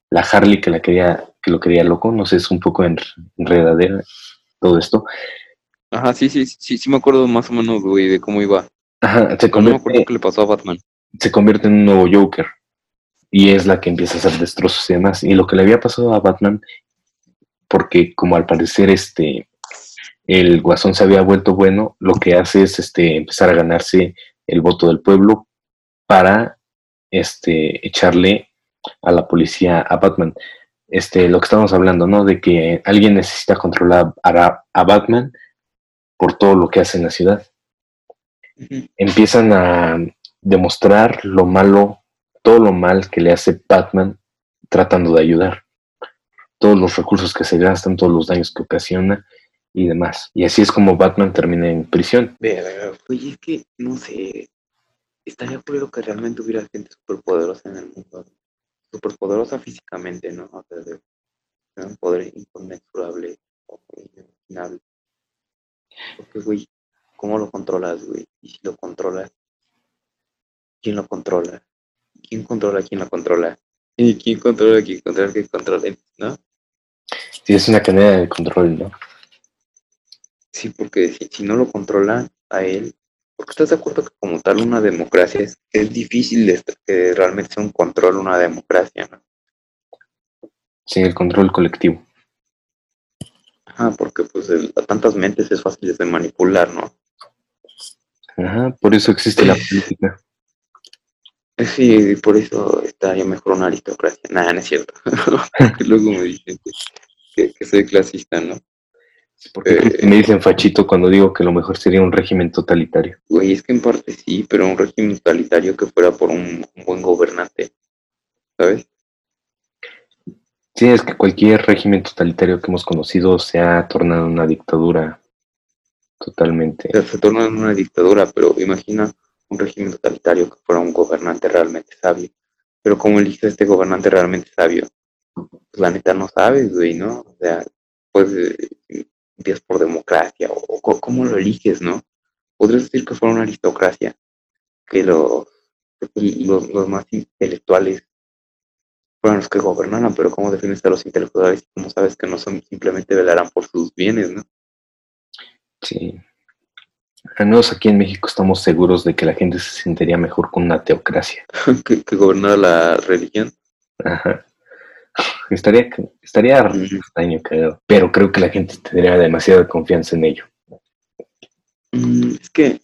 la Harley que la quería, que lo quería loco, no sé, es un poco enredadera todo esto. Ajá, sí, sí, sí, sí me acuerdo más o menos, güey, de cómo iba. Ajá, se convierte, no me acuerdo qué le pasó a Batman. Se convierte en un nuevo Joker. Y es la que empieza a hacer destrozos y demás. Y lo que le había pasado a Batman, porque como al parecer este el guasón se había vuelto bueno, lo que hace es este empezar a ganarse el voto del pueblo para este echarle a la policía, a Batman. Este, lo que estamos hablando, ¿no? De que alguien necesita controlar a, a Batman por todo lo que hace en la ciudad. Empiezan a demostrar lo malo, todo lo mal que le hace Batman tratando de ayudar. Todos los recursos que se gastan, todos los daños que ocasiona y demás. Y así es como Batman termina en prisión. Oye, es que, no sé, estaría ocurrido que realmente hubiera gente superpoderosa en el mundo. Superpoderosa físicamente, ¿no? O sea, de, un poder inconmensurable o inimaginable. Porque, güey, ¿cómo lo controlas, güey? Y si lo controlas, ¿quién lo controla? ¿Quién controla quién lo controla? ¿Y quién controla quién controla quién controla? ¿No? Sí, es una cadena de control, ¿no? Sí, porque si, no lo controla a él, porque estás de acuerdo que como tal una democracia es, es difícil de, que realmente sea un control una democracia, ¿no? Sí, el control colectivo. Ajá, porque pues a tantas mentes es fácil de manipular, ¿no? Ajá, por eso existe la política. Sí, por eso estaría mejor una aristocracia. Nada, no es cierto. luego me dicen que, soy clasista, ¿no? Porque eh, me dicen fachito cuando digo que lo mejor sería un régimen totalitario. Güey, es que en parte sí, pero un régimen totalitario que fuera por un, buen gobernante, ¿sabes? Sí, es que cualquier régimen totalitario que hemos conocido se ha tornado en una dictadura totalmente. se torna en una dictadura, pero imagina un régimen totalitario que fuera un gobernante realmente sabio. Pero ¿cómo eliges a este gobernante realmente sabio? Pues la neta no sabes, güey, ¿no? O sea, pues empiezas por democracia, o, ¿cómo lo eliges, no? Podrías decir que fuera una aristocracia, que los, los, los más intelectuales fueran los que gobernaran, pero ¿cómo defines a los intelectuales y cómo sabes que no son simplemente velarán por sus bienes, no? Sí, al menos aquí en México estamos seguros de que la gente se sentiría mejor con una teocracia. que, que gobernara la religión. Ajá. Estaría, estaría extraño, creo. Pero creo que la gente tendría demasiada confianza en ello. Mm, es que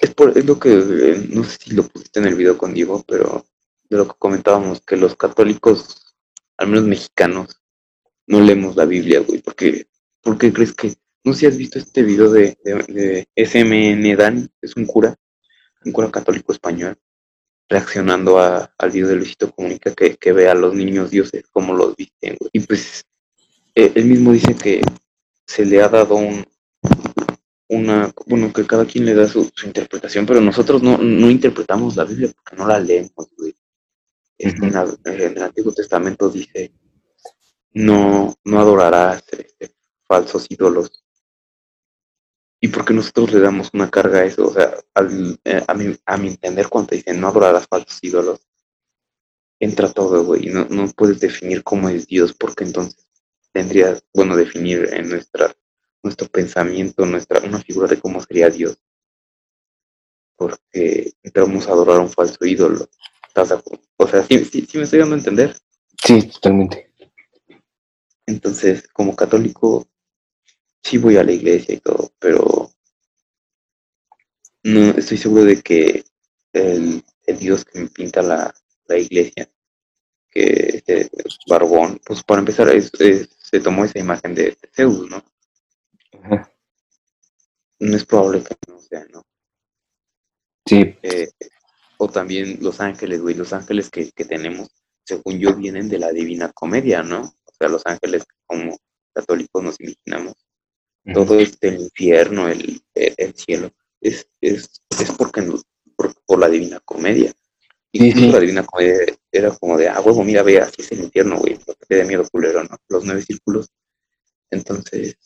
es, por, es lo que, eh, no sé si lo pusiste en el video con Diego, pero de lo que comentábamos, que los católicos, al menos mexicanos, no leemos la Biblia, güey, porque, ¿por qué crees que no sé si has visto este video de, de, SMN Dan, es un cura, un cura católico español, reaccionando al video de Luisito Comunica que, que ve a los niños dioses como los visten, Y pues eh, él mismo dice que se le ha dado un, una, bueno, que cada quien le da su, interpretación, pero nosotros no, interpretamos la Biblia porque no la leemos, güey. en, el Antiguo Testamento dice, no, no adorarás este, falsos ídolos, y porque nosotros le damos una carga a eso, o sea, eh, a, mi, a mi entender cuando dicen no adorarás falsos ídolos, entra todo, güey, no, no puedes definir cómo es Dios, porque entonces tendrías, bueno, definir en nuestra, nuestro pensamiento, nuestra, una figura de cómo sería Dios. Porque entramos a adorar a un falso ídolo. O sea, ¿sí, sí me estoy dando a entender? Sí, totalmente. Entonces, como católico, sí voy a la iglesia y todo, pero no estoy seguro de que el, Dios que me pinta la, iglesia, que este barbón, pues para empezar se tomó esa imagen de, Zeus, ¿no? No es probable que no sea, ¿no? Sí. Eh, o también los ángeles, güey, los ángeles que, que tenemos, según yo, vienen de la divina comedia, ¿no? O sea, los ángeles como católicos nos imaginamos todo este infierno, el, el, cielo, es, es, es porque por, la divina comedia. Y la divina comedia era como de, ah, huevo, mira, ve, así es el infierno, güey, te da miedo culero, ¿no? Los nueve círculos. Entonces.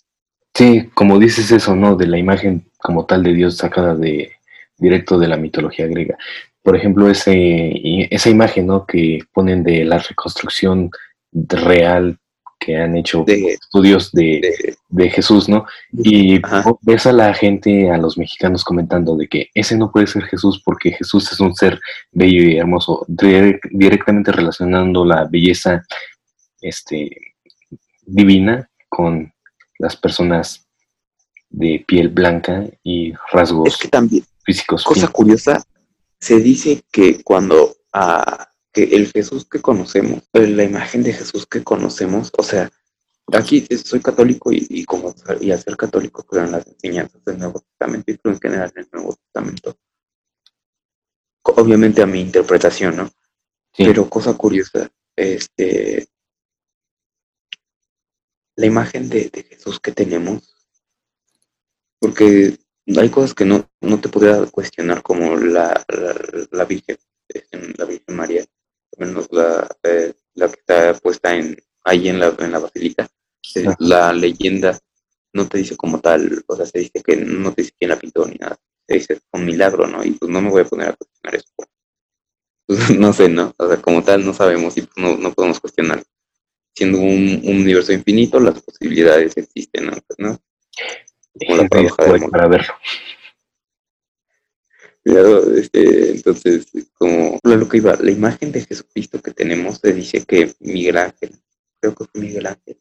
Sí, como dices eso, ¿no? De la imagen como tal de Dios sacada de directo de la mitología griega. Por ejemplo, ese, esa imagen, ¿no? Que ponen de la reconstrucción real que han hecho estudios de, Jesús, ¿no? Y ves a la gente, a los mexicanos comentando de que ese no puede ser Jesús porque Jesús es un ser bello y hermoso, directamente relacionando la belleza este, divina con las personas de piel blanca y rasgos es que también, físicos. Cosa curiosa, se dice que cuando a que el Jesús que conocemos, eh, la imagen de Jesús que conocemos, o sea, aquí soy católico y, como y al ser católico creo en las enseñanzas del Nuevo Testamento y creo en general en el Nuevo Testamento. Obviamente a mi interpretación, ¿no? Pero cosa curiosa, este, la imagen de, Jesús que tenemos, porque hay cosas que no, no te podría cuestionar como la, la, Virgen, la Virgen María, menos la, eh, la que está puesta en, ahí en la, en la basílica, eh, la leyenda no te dice como tal, o sea, se dice que no te dice quién la pintó ni nada, se dice un milagro, ¿no? Y pues no me voy a poner a cuestionar eso. Pues, no sé, ¿no? O sea, como tal no sabemos y pues, no, no podemos cuestionar. Siendo un, universo infinito, las posibilidades existen, ¿no? Pues, ¿no? Como la para verlo. Este, entonces, como lo que iba, la imagen de Jesucristo que tenemos se dice que Miguel Ángel, creo que fue Miguel Ángel,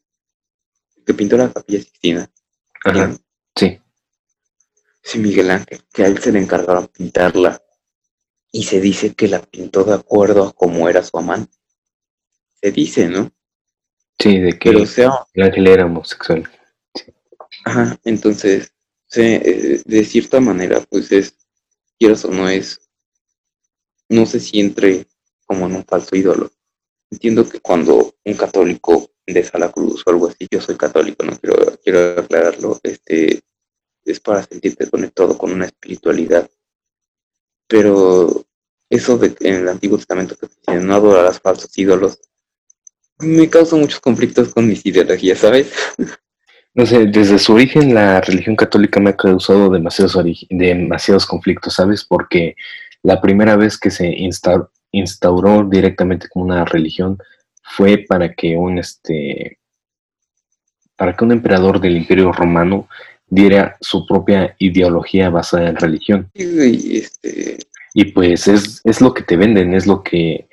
que pintó la capilla Sixtina. Ajá, sí. Sí, Miguel Ángel, que a él se le encargaron pintarla. Y se dice que la pintó de acuerdo a cómo era su amante. Se dice, ¿no? Sí, de que sea, el ángel era homosexual. Ajá, entonces, eh, de cierta manera, pues es, quieras o no es, no sé si entre como en un falso ídolo. Entiendo que cuando un católico deja la cruz o algo así, yo soy católico, no quiero, quiero aclararlo, este, es para sentirte conectado con una espiritualidad. Pero eso de en el Antiguo Testamento que dicen no adorarás falsos ídolos, me causa muchos conflictos con mis ideologías, ¿sabes? No sé, desde su origen la religión católica me ha causado demasiados, demasiados conflictos, ¿sabes? Porque la primera vez que se instauró directamente como una religión fue para que un este para que un emperador del Imperio Romano diera su propia ideología basada en religión. Y, este... y pues es, es lo que te venden, es lo que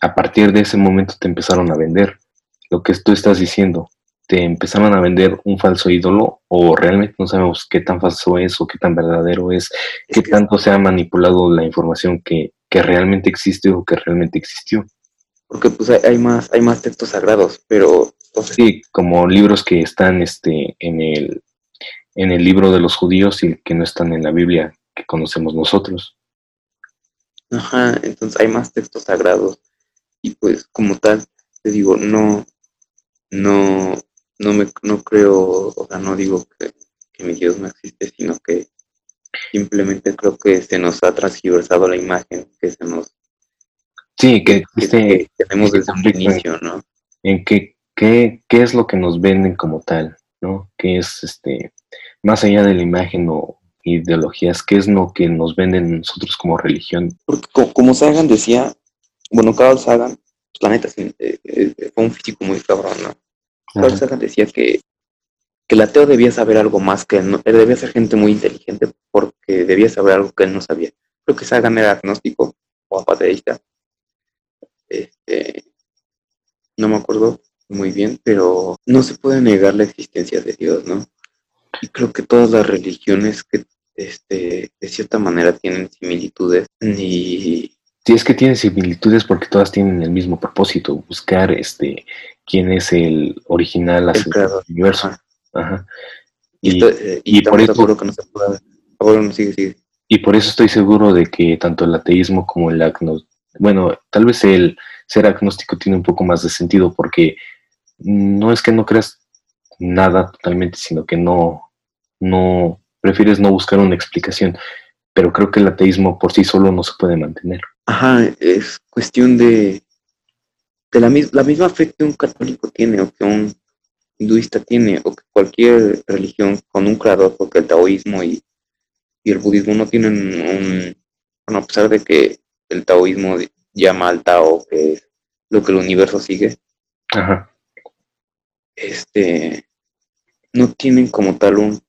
a partir de ese momento te empezaron a vender. Lo que tú estás diciendo, te empezaron a vender un falso ídolo o realmente no sabemos qué tan falso es o qué tan verdadero es, qué tanto se ha manipulado la información que, que realmente existe o que realmente existió. Porque pues hay más, hay más textos sagrados, pero... sí, como libros que están este, en el en el libro de los judíos y que no están en la Biblia que conocemos nosotros. Ajá, entonces hay más textos sagrados y pues como tal, te digo, no, no, no me, no creo, o sea, no digo que, mi Dios no existe, sino que simplemente creo que se nos ha transgiversado la imagen que se nos sí que, tenemos desde un inicio, ¿no? En qué, qué, qué es lo que nos venden como tal, ¿no? ¿Qué es este más allá de la imagen o ideologías, qué es lo que nos venden nosotros como religión. Porque como Sagan decía, bueno, Carl Sagan, planeta pues, eh, eh, fue un físico muy cabrón, ¿no? Carl Sagan decía que, que el ateo debía saber algo más que él, no, él debía ser gente muy inteligente porque debía saber algo que él no sabía. Creo que Sagan era agnóstico o apateísta. Este, no me acuerdo muy bien, pero no se puede negar la existencia de Dios, ¿no? Y creo que todas las religiones que este, de cierta manera tienen similitudes y... Sí, es que tienen similitudes porque todas tienen el mismo propósito, buscar este quién es el original el del universo. Ajá. Y, y, por eso que no se puede... Ahora sigue, sigue. Y por eso estoy seguro de que tanto el ateísmo como el agnóstico, bueno, tal vez el ser agnóstico tiene un poco más de sentido porque no es que no creas nada totalmente, sino que no, no, prefieres no buscar una explicación. Pero creo que el ateísmo por sí solo no se puede mantener. Ajá, es cuestión de, de la, la misma fe que un católico tiene o que un hinduista tiene o que cualquier religión con un creador, porque el taoísmo y, y el budismo no tienen un, bueno, a pesar de que el taoísmo llama al Tao, que es lo que el universo sigue, Ajá. este, no tienen como tal un,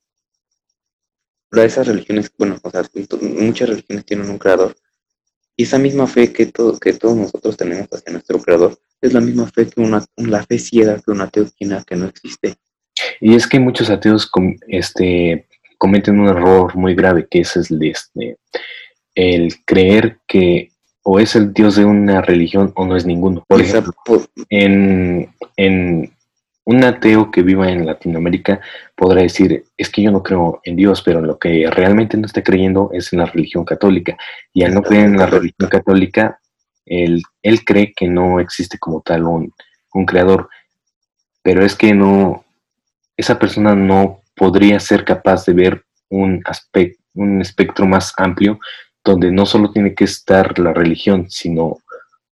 esas religiones, bueno, o sea, muchas religiones tienen un creador. Y esa misma fe que, todo, que todos nosotros tenemos hacia nuestro creador es la misma fe que una, la fe ciega que un ateo tiene que no existe. Y es que muchos ateos este, cometen un error muy grave, que es el, este, el creer que o es el dios de una religión o no es ninguno. Por ejemplo, en, en un ateo que viva en Latinoamérica podrá decir, es que yo no creo en Dios, pero lo que realmente no está creyendo es en la religión católica. Y al no creer en la religión católica, él, él cree que no existe como tal un, un creador, pero es que no, esa persona no podría ser capaz de ver un aspecto, un espectro más amplio donde no solo tiene que estar la religión, sino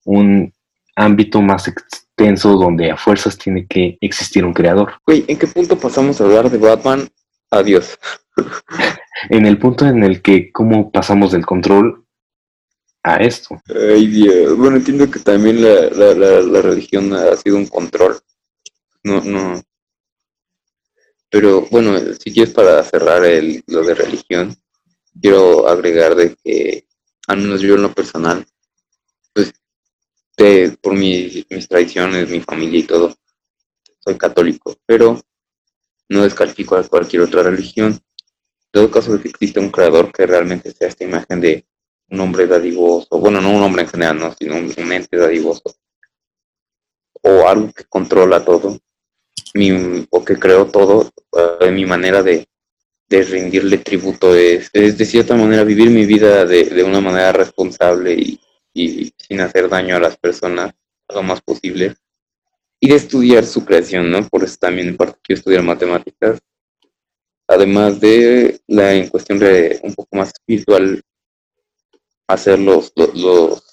un ámbito más extenso donde a fuerzas tiene que existir un creador. Güey, ¿en qué punto pasamos a hablar de Batman? Adiós. en el punto en el que cómo pasamos del control a esto. Ay, Dios. Bueno, entiendo que también la, la, la, religión ha sido un control. No, no. Pero bueno, si quieres para cerrar el, lo de religión, quiero agregar de que, al menos yo en lo personal, pues de, por mis tradiciones, mi familia y todo, soy católico, pero no descalifico a cualquier otra religión. En todo caso de que existe un creador que realmente sea esta imagen de un hombre dadivoso, bueno, no un hombre en general, no, sino un, un ente dadivoso, o algo que controla todo, mi, o que creó todo, uh, mi manera de, de, rendirle tributo es, de cierta manera vivir mi vida de, de una manera responsable y, y, sin hacer daño a las personas lo más posible. Y de estudiar su creación, ¿no? Por eso también en parte quiero estudiar matemáticas. Además de la en cuestión de un poco más espiritual, hacer los, los, los,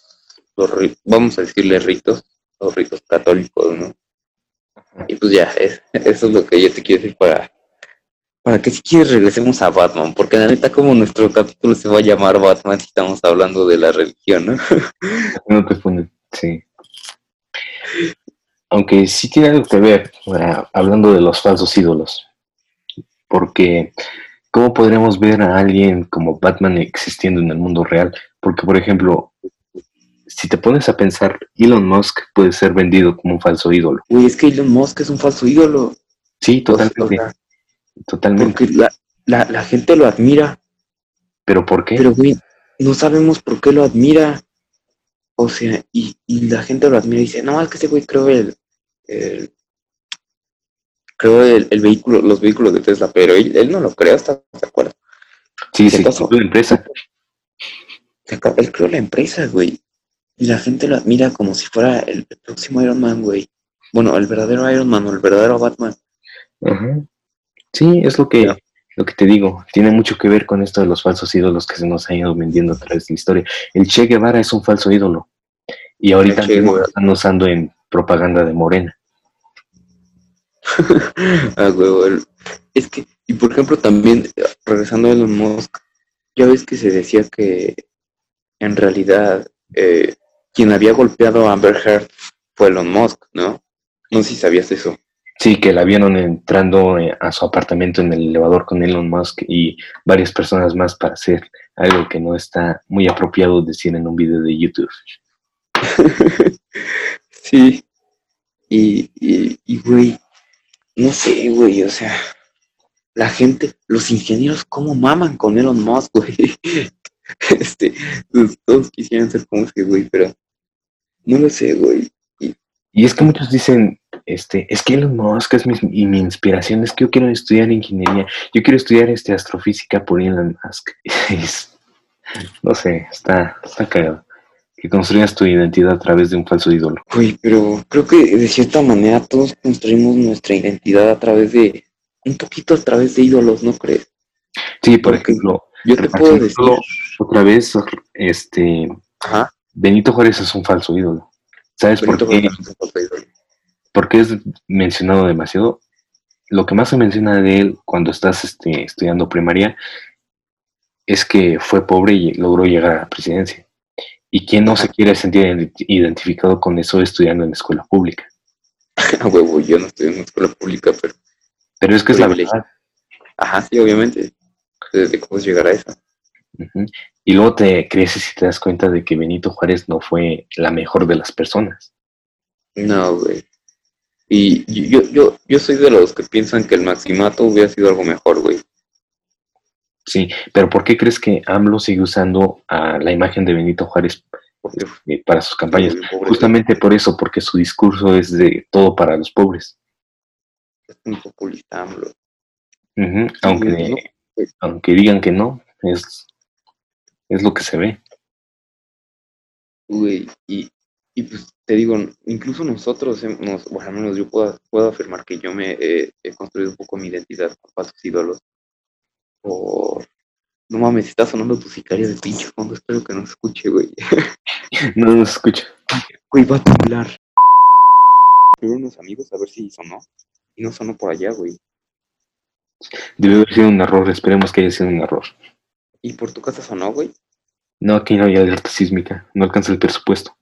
los vamos a decirle ritos, los ritos católicos, ¿no? Y pues ya, es, eso es lo que yo te quiero decir para, para que si quieres regresemos a Batman, porque la neta como nuestro capítulo se va a llamar Batman si estamos hablando de la religión, ¿no? no te pone, sí. Aunque sí tiene algo que ver, hablando de los falsos ídolos, porque ¿cómo podríamos ver a alguien como Batman existiendo en el mundo real? Porque, por ejemplo, si te pones a pensar, Elon Musk puede ser vendido como un falso ídolo. Uy, es que Elon Musk es un falso ídolo. Sí, totalmente. O sea, totalmente. Porque la, la, la, gente lo admira. ¿Pero por qué? Pero, güey, no sabemos por qué lo admira. O sea, y, y la gente lo admira y dice, no, es que ese güey creó el, el creó el, el, vehículo, los vehículos de Tesla, pero él, él no lo creó, ¿estás de acuerdo? Sí, sí, la empresa. Él creó la empresa, güey. Y la gente lo admira como si fuera el, próximo Iron Man, güey. Bueno, el verdadero Iron Man o el verdadero Batman. Ajá. Sí, es lo que, yeah. lo que te digo. Tiene mucho que ver con esto de los falsos ídolos que se nos han ido vendiendo a través de la historia. El Che Guevara es un falso ídolo. Y ahorita mismo lo están usando en propaganda de Morena. ah, huevo. Es que, y por ejemplo, también, regresando a Elon Musk, ya ves que se decía que en realidad eh, quien había golpeado a Amber Heard fue Elon Musk, ¿no? No sé si sabías eso. Sí, que la vieron entrando eh, a su apartamento en el elevador con Elon Musk y varias personas más para hacer algo que no está muy apropiado decir en un video de YouTube. sí. Y, y, y, güey, no sé, güey, o sea, la gente, los ingenieros, ¿cómo maman con Elon Musk, güey? este, pues, todos quisieran ser como ese güey, pero no lo sé, güey. Y, y, es que muchos dicen, este, es que Elon Musk es mi, y mi inspiración, es que yo quiero estudiar ingeniería, yo quiero estudiar este astrofísica por Elon Musk. no sé, está, está cagado. Que construyas tu identidad a través de un falso ídolo. Güey, pero creo que de cierta manera todos construimos nuestra identidad a través de, un poquito a través de ídolos, ¿no crees? Sí, por Porque ejemplo, yo te puedo decir otra vez, este, Ajá. Benito Juárez es un falso ídolo. ¿Sabes Benito por qué? Porque es mencionado demasiado. Lo que más se menciona de él cuando estás este, estudiando primaria es que fue pobre y logró llegar a la presidencia. ¿Y quién no se quiere sentir identificado con eso estudiando en escuela pública? Huevo, yo no estoy en una escuela pública, pero... Pero es que es la verdad. Ajá, sí, obviamente. ¿De cómo llegar a eso? Uh -huh. Y luego te creces y te das cuenta de que Benito Juárez no fue la mejor de las personas. No, güey. Y yo, yo, yo soy de los que piensan que el maximato hubiera sido algo mejor, güey. Sí, pero ¿por qué crees que AMLO sigue usando a la imagen de Benito Juárez eh, para sus campañas? Justamente por eso, porque su discurso es de todo para los pobres. Es un populista AMLO. Uh -huh. aunque, no, aunque digan que no, es, es lo que se ve. Güey, y, y pues te digo, incluso nosotros, hemos, bueno, al menos yo puedo, puedo afirmar que yo me he construido un poco mi identidad con falsos ídolos. Por... No mames, está sonando tu sicario de pinche fondo, espero que no se escuche, güey. No nos escucha. Güey, va a temblar. Primero unos amigos a ver si sonó. Y no sonó por allá, güey. Debe haber sido un error, esperemos que haya sido un error. ¿Y por tu casa sonó, güey? No, aquí no hay alerta sísmica, no alcanza el presupuesto.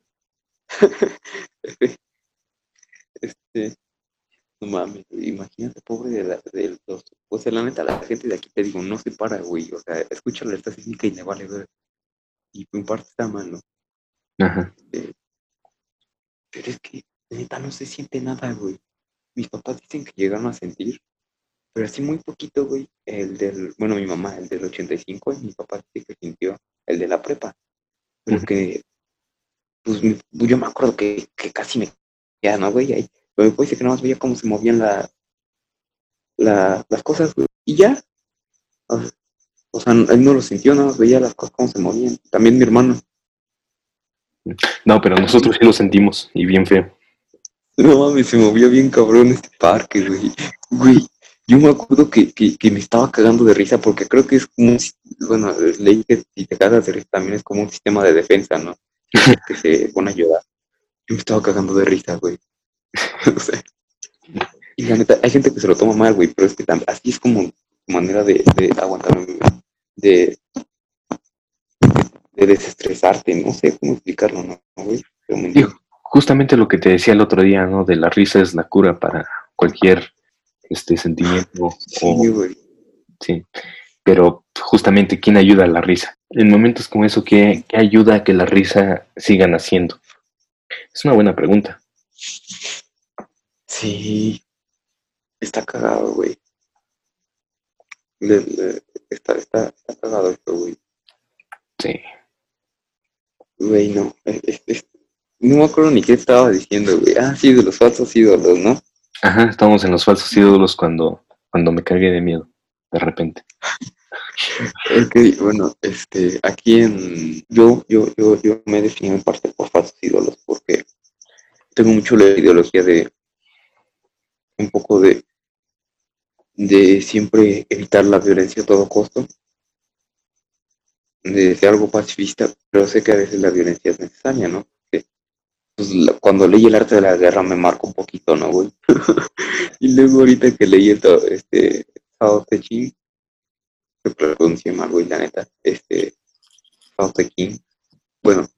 este, no mames, imagínate, pobre de, la, de los. O sea, la neta, la gente de aquí te digo, no se para, güey. O sea, escucha la alerta sísmica y le vale ver. Y en parte está mal, ¿no? Ajá. Este, pero es que, neta, no se siente nada, güey. Mis papás dicen que llegaron a sentir, pero así muy poquito, güey. El del, bueno, mi mamá, el del 85, y mi papá dice que sintió el de la prepa. Pero que, pues, yo me acuerdo que, que casi me ya, ¿no, güey? Ahí, pero después dice que nada más veía cómo se movían la, la, las cosas, güey. Y ya. O sea, él no lo sintió, nada más veía las cosas cómo se movían. También mi hermano. No, pero nosotros sí lo sentimos, y bien feo. No mames, se movió bien cabrón este parque, güey. Güey, yo me acuerdo que, que, que, me estaba cagando de risa porque creo que es como un, bueno, leí que si te cagas de risa también es como un sistema de defensa, ¿no? que se pone a ayudar. Yo me estaba cagando de risa, güey. o sea, y la neta, hay gente que se lo toma mal, güey, pero es que así es como manera de, de aguantarme, de, de desestresarte, no sé cómo explicarlo, ¿no, güey? justamente lo que te decía el otro día, ¿no? De la risa es la cura para cualquier este sentimiento. Sí, pero justamente, ¿quién ayuda a la risa? En momentos como eso, ¿qué, ¿qué ayuda a que la risa siga naciendo? Es una buena pregunta. Sí, está cagado, güey. está, está, está cagado esto, güey. Sí. Güey, no. no me acuerdo ni qué estaba diciendo, güey. Ah, sí, de los falsos ídolos, ¿no? Ajá, estamos en los falsos ídolos cuando, cuando me cargué de miedo, de repente. ok, bueno, este, aquí en. Yo, yo, yo, yo me defino en parte por falsos ídolos, porque tengo mucho la ideología de. Un poco de. de siempre evitar la violencia a todo costo de ser algo pacifista, pero sé que a veces la violencia es necesaria, ¿no? Pues, cuando leí el arte de la guerra me marcó un poquito, ¿no, güey? y luego ahorita que leí esto, este Sao Te Ching, se pronuncia mal, güey, la neta, este Sao Te Ching, bueno,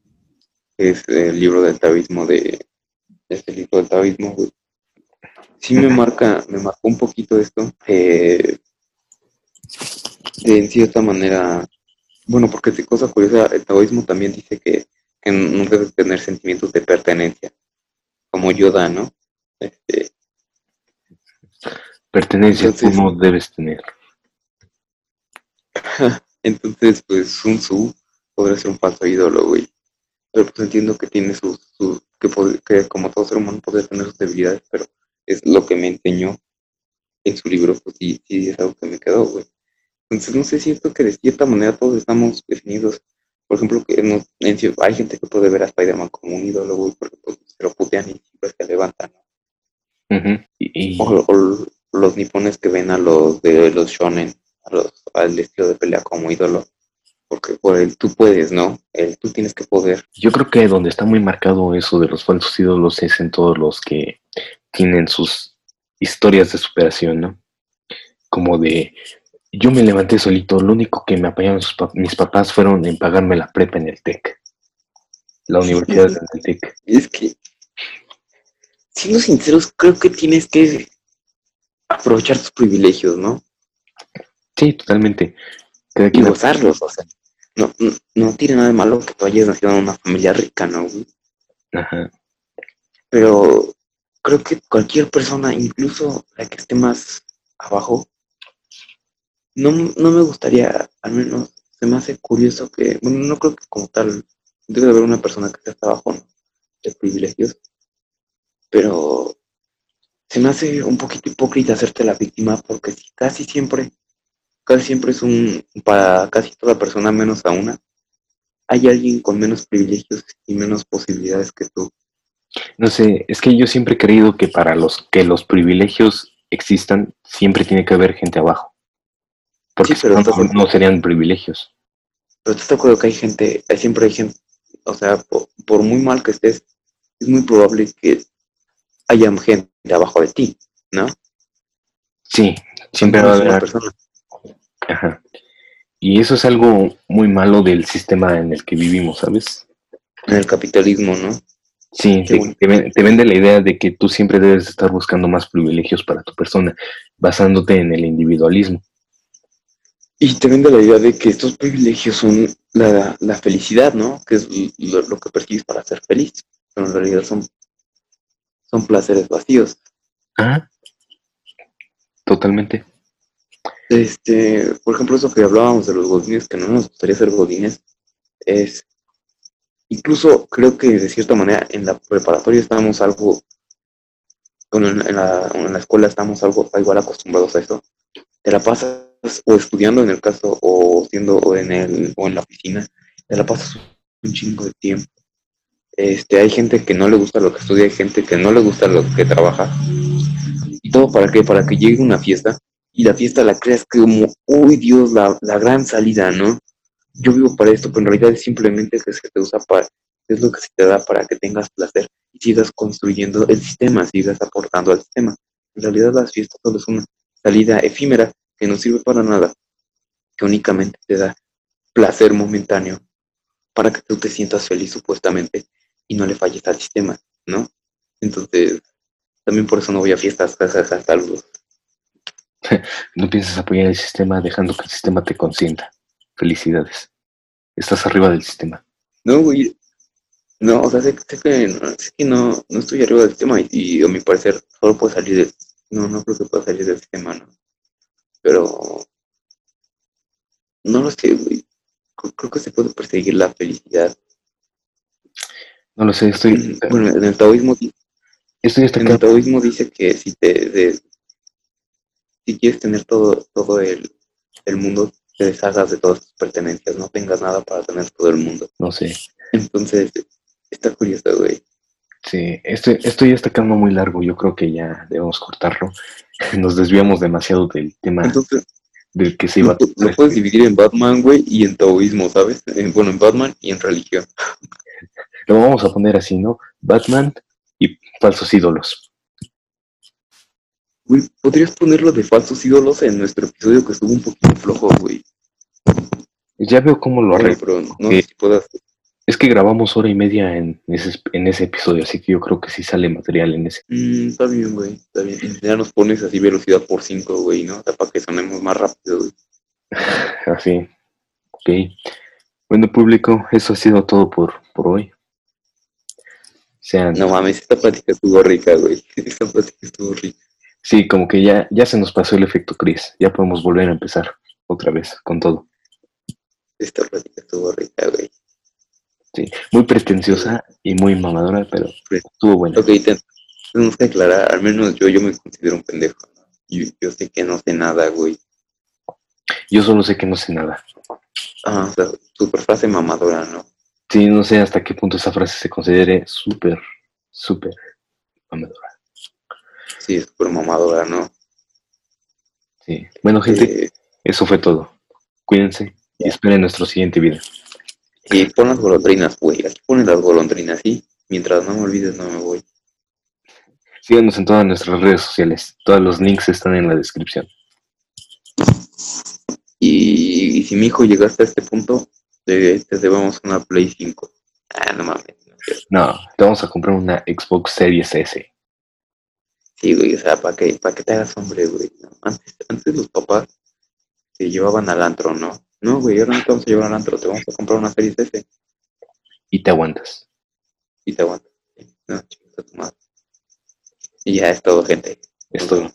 es el libro del taoísmo de, este libro del taoísmo, güey. Sí me marca, me marcó un poquito esto, eh, de en cierta manera bueno, porque es cosa curiosa, el taoísmo también dice que, no debes tener sentimientos de pertenencia, como Yoda, ¿no? Este, pertenencia, ¿cómo debes tener? Entonces, pues Sun Tzu podría ser un falso ídolo, güey. Pero pues entiendo que tiene sus, que, que, como todo ser humano puede tener sus debilidades, pero es lo que me enseñó en su libro, pues sí, sí es algo que me quedó, güey. Entonces, no sé, siento que de cierta manera todos estamos definidos. Por ejemplo, que no, hay gente que puede ver a Spider-Man como un ídolo, güey, porque pues, se lo putean y siempre se levantan. y, o, los nipones que ven a los de los shonen, a los, al estilo de pelea como ídolo. Porque por el tú puedes, ¿no? El tú tienes que poder. Yo creo que donde está muy marcado eso de los falsos ídolos es en todos los que tienen sus historias de superación, ¿no? Como de, yo me levanté solito, lo único que me apoyaron mis papás fueron en pagarme la prepa en el TEC, la universidad del TEC. Es que, siendo sinceros, creo que tienes que aprovechar tus privilegios, ¿no? Sí, totalmente. Y gozarlos, o sea, no, no, tiene nada de malo que tú hayas nacido en una familia rica, ¿no? Ajá. Pero creo que cualquier persona, incluso la que esté más abajo, no, no me gustaría, al menos se me hace curioso que, bueno, no creo que como tal debe haber una persona que esté abajo de privilegios, pero se me hace un poquito hipócrita hacerte la víctima porque casi siempre, casi siempre es un, para casi toda persona menos a una, hay alguien con menos privilegios y menos posibilidades que tú. No sé, es que yo siempre he creído que para los que los privilegios existan, siempre tiene que haber gente abajo. Porque Sí, pero no, estás- no serían privilegios. Pero ¿estás de acuerdo que hay gente, siempre hay gente, o sea, por, por muy mal que estés, es muy probable que haya gente abajo de ti, ¿no? Sí, siempre va a haber. persona. Ajá. Y eso es algo muy malo del sistema en el que vivimos, ¿sabes? En el capitalismo, ¿no? Sí, te, te vende la idea de que tú siempre debes estar buscando más privilegios para tu persona, basándote en el individualismo. Y te vende la idea de que estos privilegios son la, la felicidad, ¿no? Que es lo, lo que persigues para ser feliz. Pero en realidad son, son placeres vacíos. Ajá. Totalmente. Este, por ejemplo, eso que hablábamos de los godines, que no nos gustaría ser godines, es incluso creo que de cierta manera en la preparatoria estamos algo, bueno, en, en la, en la escuela estamos algo igual acostumbrados a esto. Te la pasas o estudiando en el caso, o siendo o en el, o en la oficina, te la pasas un chingo de tiempo. Este, hay gente que no le gusta lo que estudia, hay gente que no le gusta lo que trabaja. ¿Y todo para qué? Para que llegue una fiesta y la fiesta la creas como, uy Dios, la, la gran salida, ¿no? Yo vivo para esto, pero en realidad es simplemente que se te usa para, es lo que se te da para que tengas placer y sigas construyendo el sistema, sigas aportando al sistema. En realidad las fiestas solo es una salida efímera que no sirve para nada, que únicamente te da placer momentáneo para que tú te sientas feliz supuestamente y no le falles al sistema, ¿no? Entonces, también por eso no voy a fiestas, jajaja, saludos. No pienses apoyar el sistema dejando que el sistema te consienta. Felicidades. Estás arriba del sistema. No, güey. No, o sea, sé, sé que, no, sé que no, no estoy arriba del sistema y, y a mi parecer solo puedo salir del... No, no creo que pueda salir del sistema, ¿no? Pero... No lo sé, güey. Creo, que se puede perseguir la felicidad. No lo sé, estoy, Bueno, en el taoísmo, di- estoy hasta en el taoísmo dice que si te... de- si quieres tener todo, todo el, el mundo, te deshagas de todas tus pertenencias, no tengas nada para tener todo el mundo. No sé. Entonces, está curioso, güey. Sí, esto, esto ya está quedando muy largo. Yo creo que ya debemos cortarlo. Nos desviamos demasiado del tema Entonces, del que se iba lo, pu- lo puedes dividir en Batman, güey, y en taoísmo, ¿sabes? En- bueno, en Batman y en religión. Lo vamos a poner así, ¿no? Batman y falsos ídolos. Güey, podrías ponerlo de falsos ídolos en nuestro episodio que estuvo un poquito flojo, güey. Ya veo cómo lo arreglo. Pero no Ok. sé si puedas. Es que grabamos hora y media en ese, en ese episodio, así que yo creo que sí sale material en ese. Mm, está bien, güey, está bien. Ya nos pones así velocidad por 5, güey, ¿no? O sea, para que sonemos más rápido, güey. Así. Ok. Bueno, público, eso ha sido todo por, por hoy. Sean. No mames, esta plática estuvo rica, güey. Esta plática estuvo rica. Sí, como que ya, ya se nos pasó el efecto Chris. Ya podemos volver a empezar otra vez con todo. Esta plática estuvo rica, güey. Sí. Muy pretenciosa y muy mamadora, pero estuvo buena. Ok, te- tenemos que aclarar, al menos yo, yo me considero un pendejo. ¿no? Yo, sé que no sé nada, güey. Yo solo sé que no sé nada. Ah, o sea, super frase mamadora, ¿no? Sí, no sé hasta qué punto esa frase se considere súper, súper mamadora. Sí, es super mamadora, ¿no? Sí. Bueno, gente, Eh, eso fue todo. Cuídense y esperen nuestro siguiente video. Y pon las golondrinas, güey. Aquí ponen las golondrinas, ¿sí? Mientras no me olvides, no me voy. Síganos en todas nuestras redes sociales. Todos los links están en la descripción. Y, y si mi hijo llega hasta este punto, te, te debemos una Play 5. Ah, no mames. no te vamos a comprar una Xbox Series S. Sí, güey, o sea, para que, para que te hagas hombre, güey. Antes, antes los papás te llevaban al antro, ¿no? No, güey, ahora no te vamos a llevar al antro, te vamos a comprar una Series S Y te aguantas. y te aguantas. No, chingas a tu madre. Y ya es todo, gente. Es todo.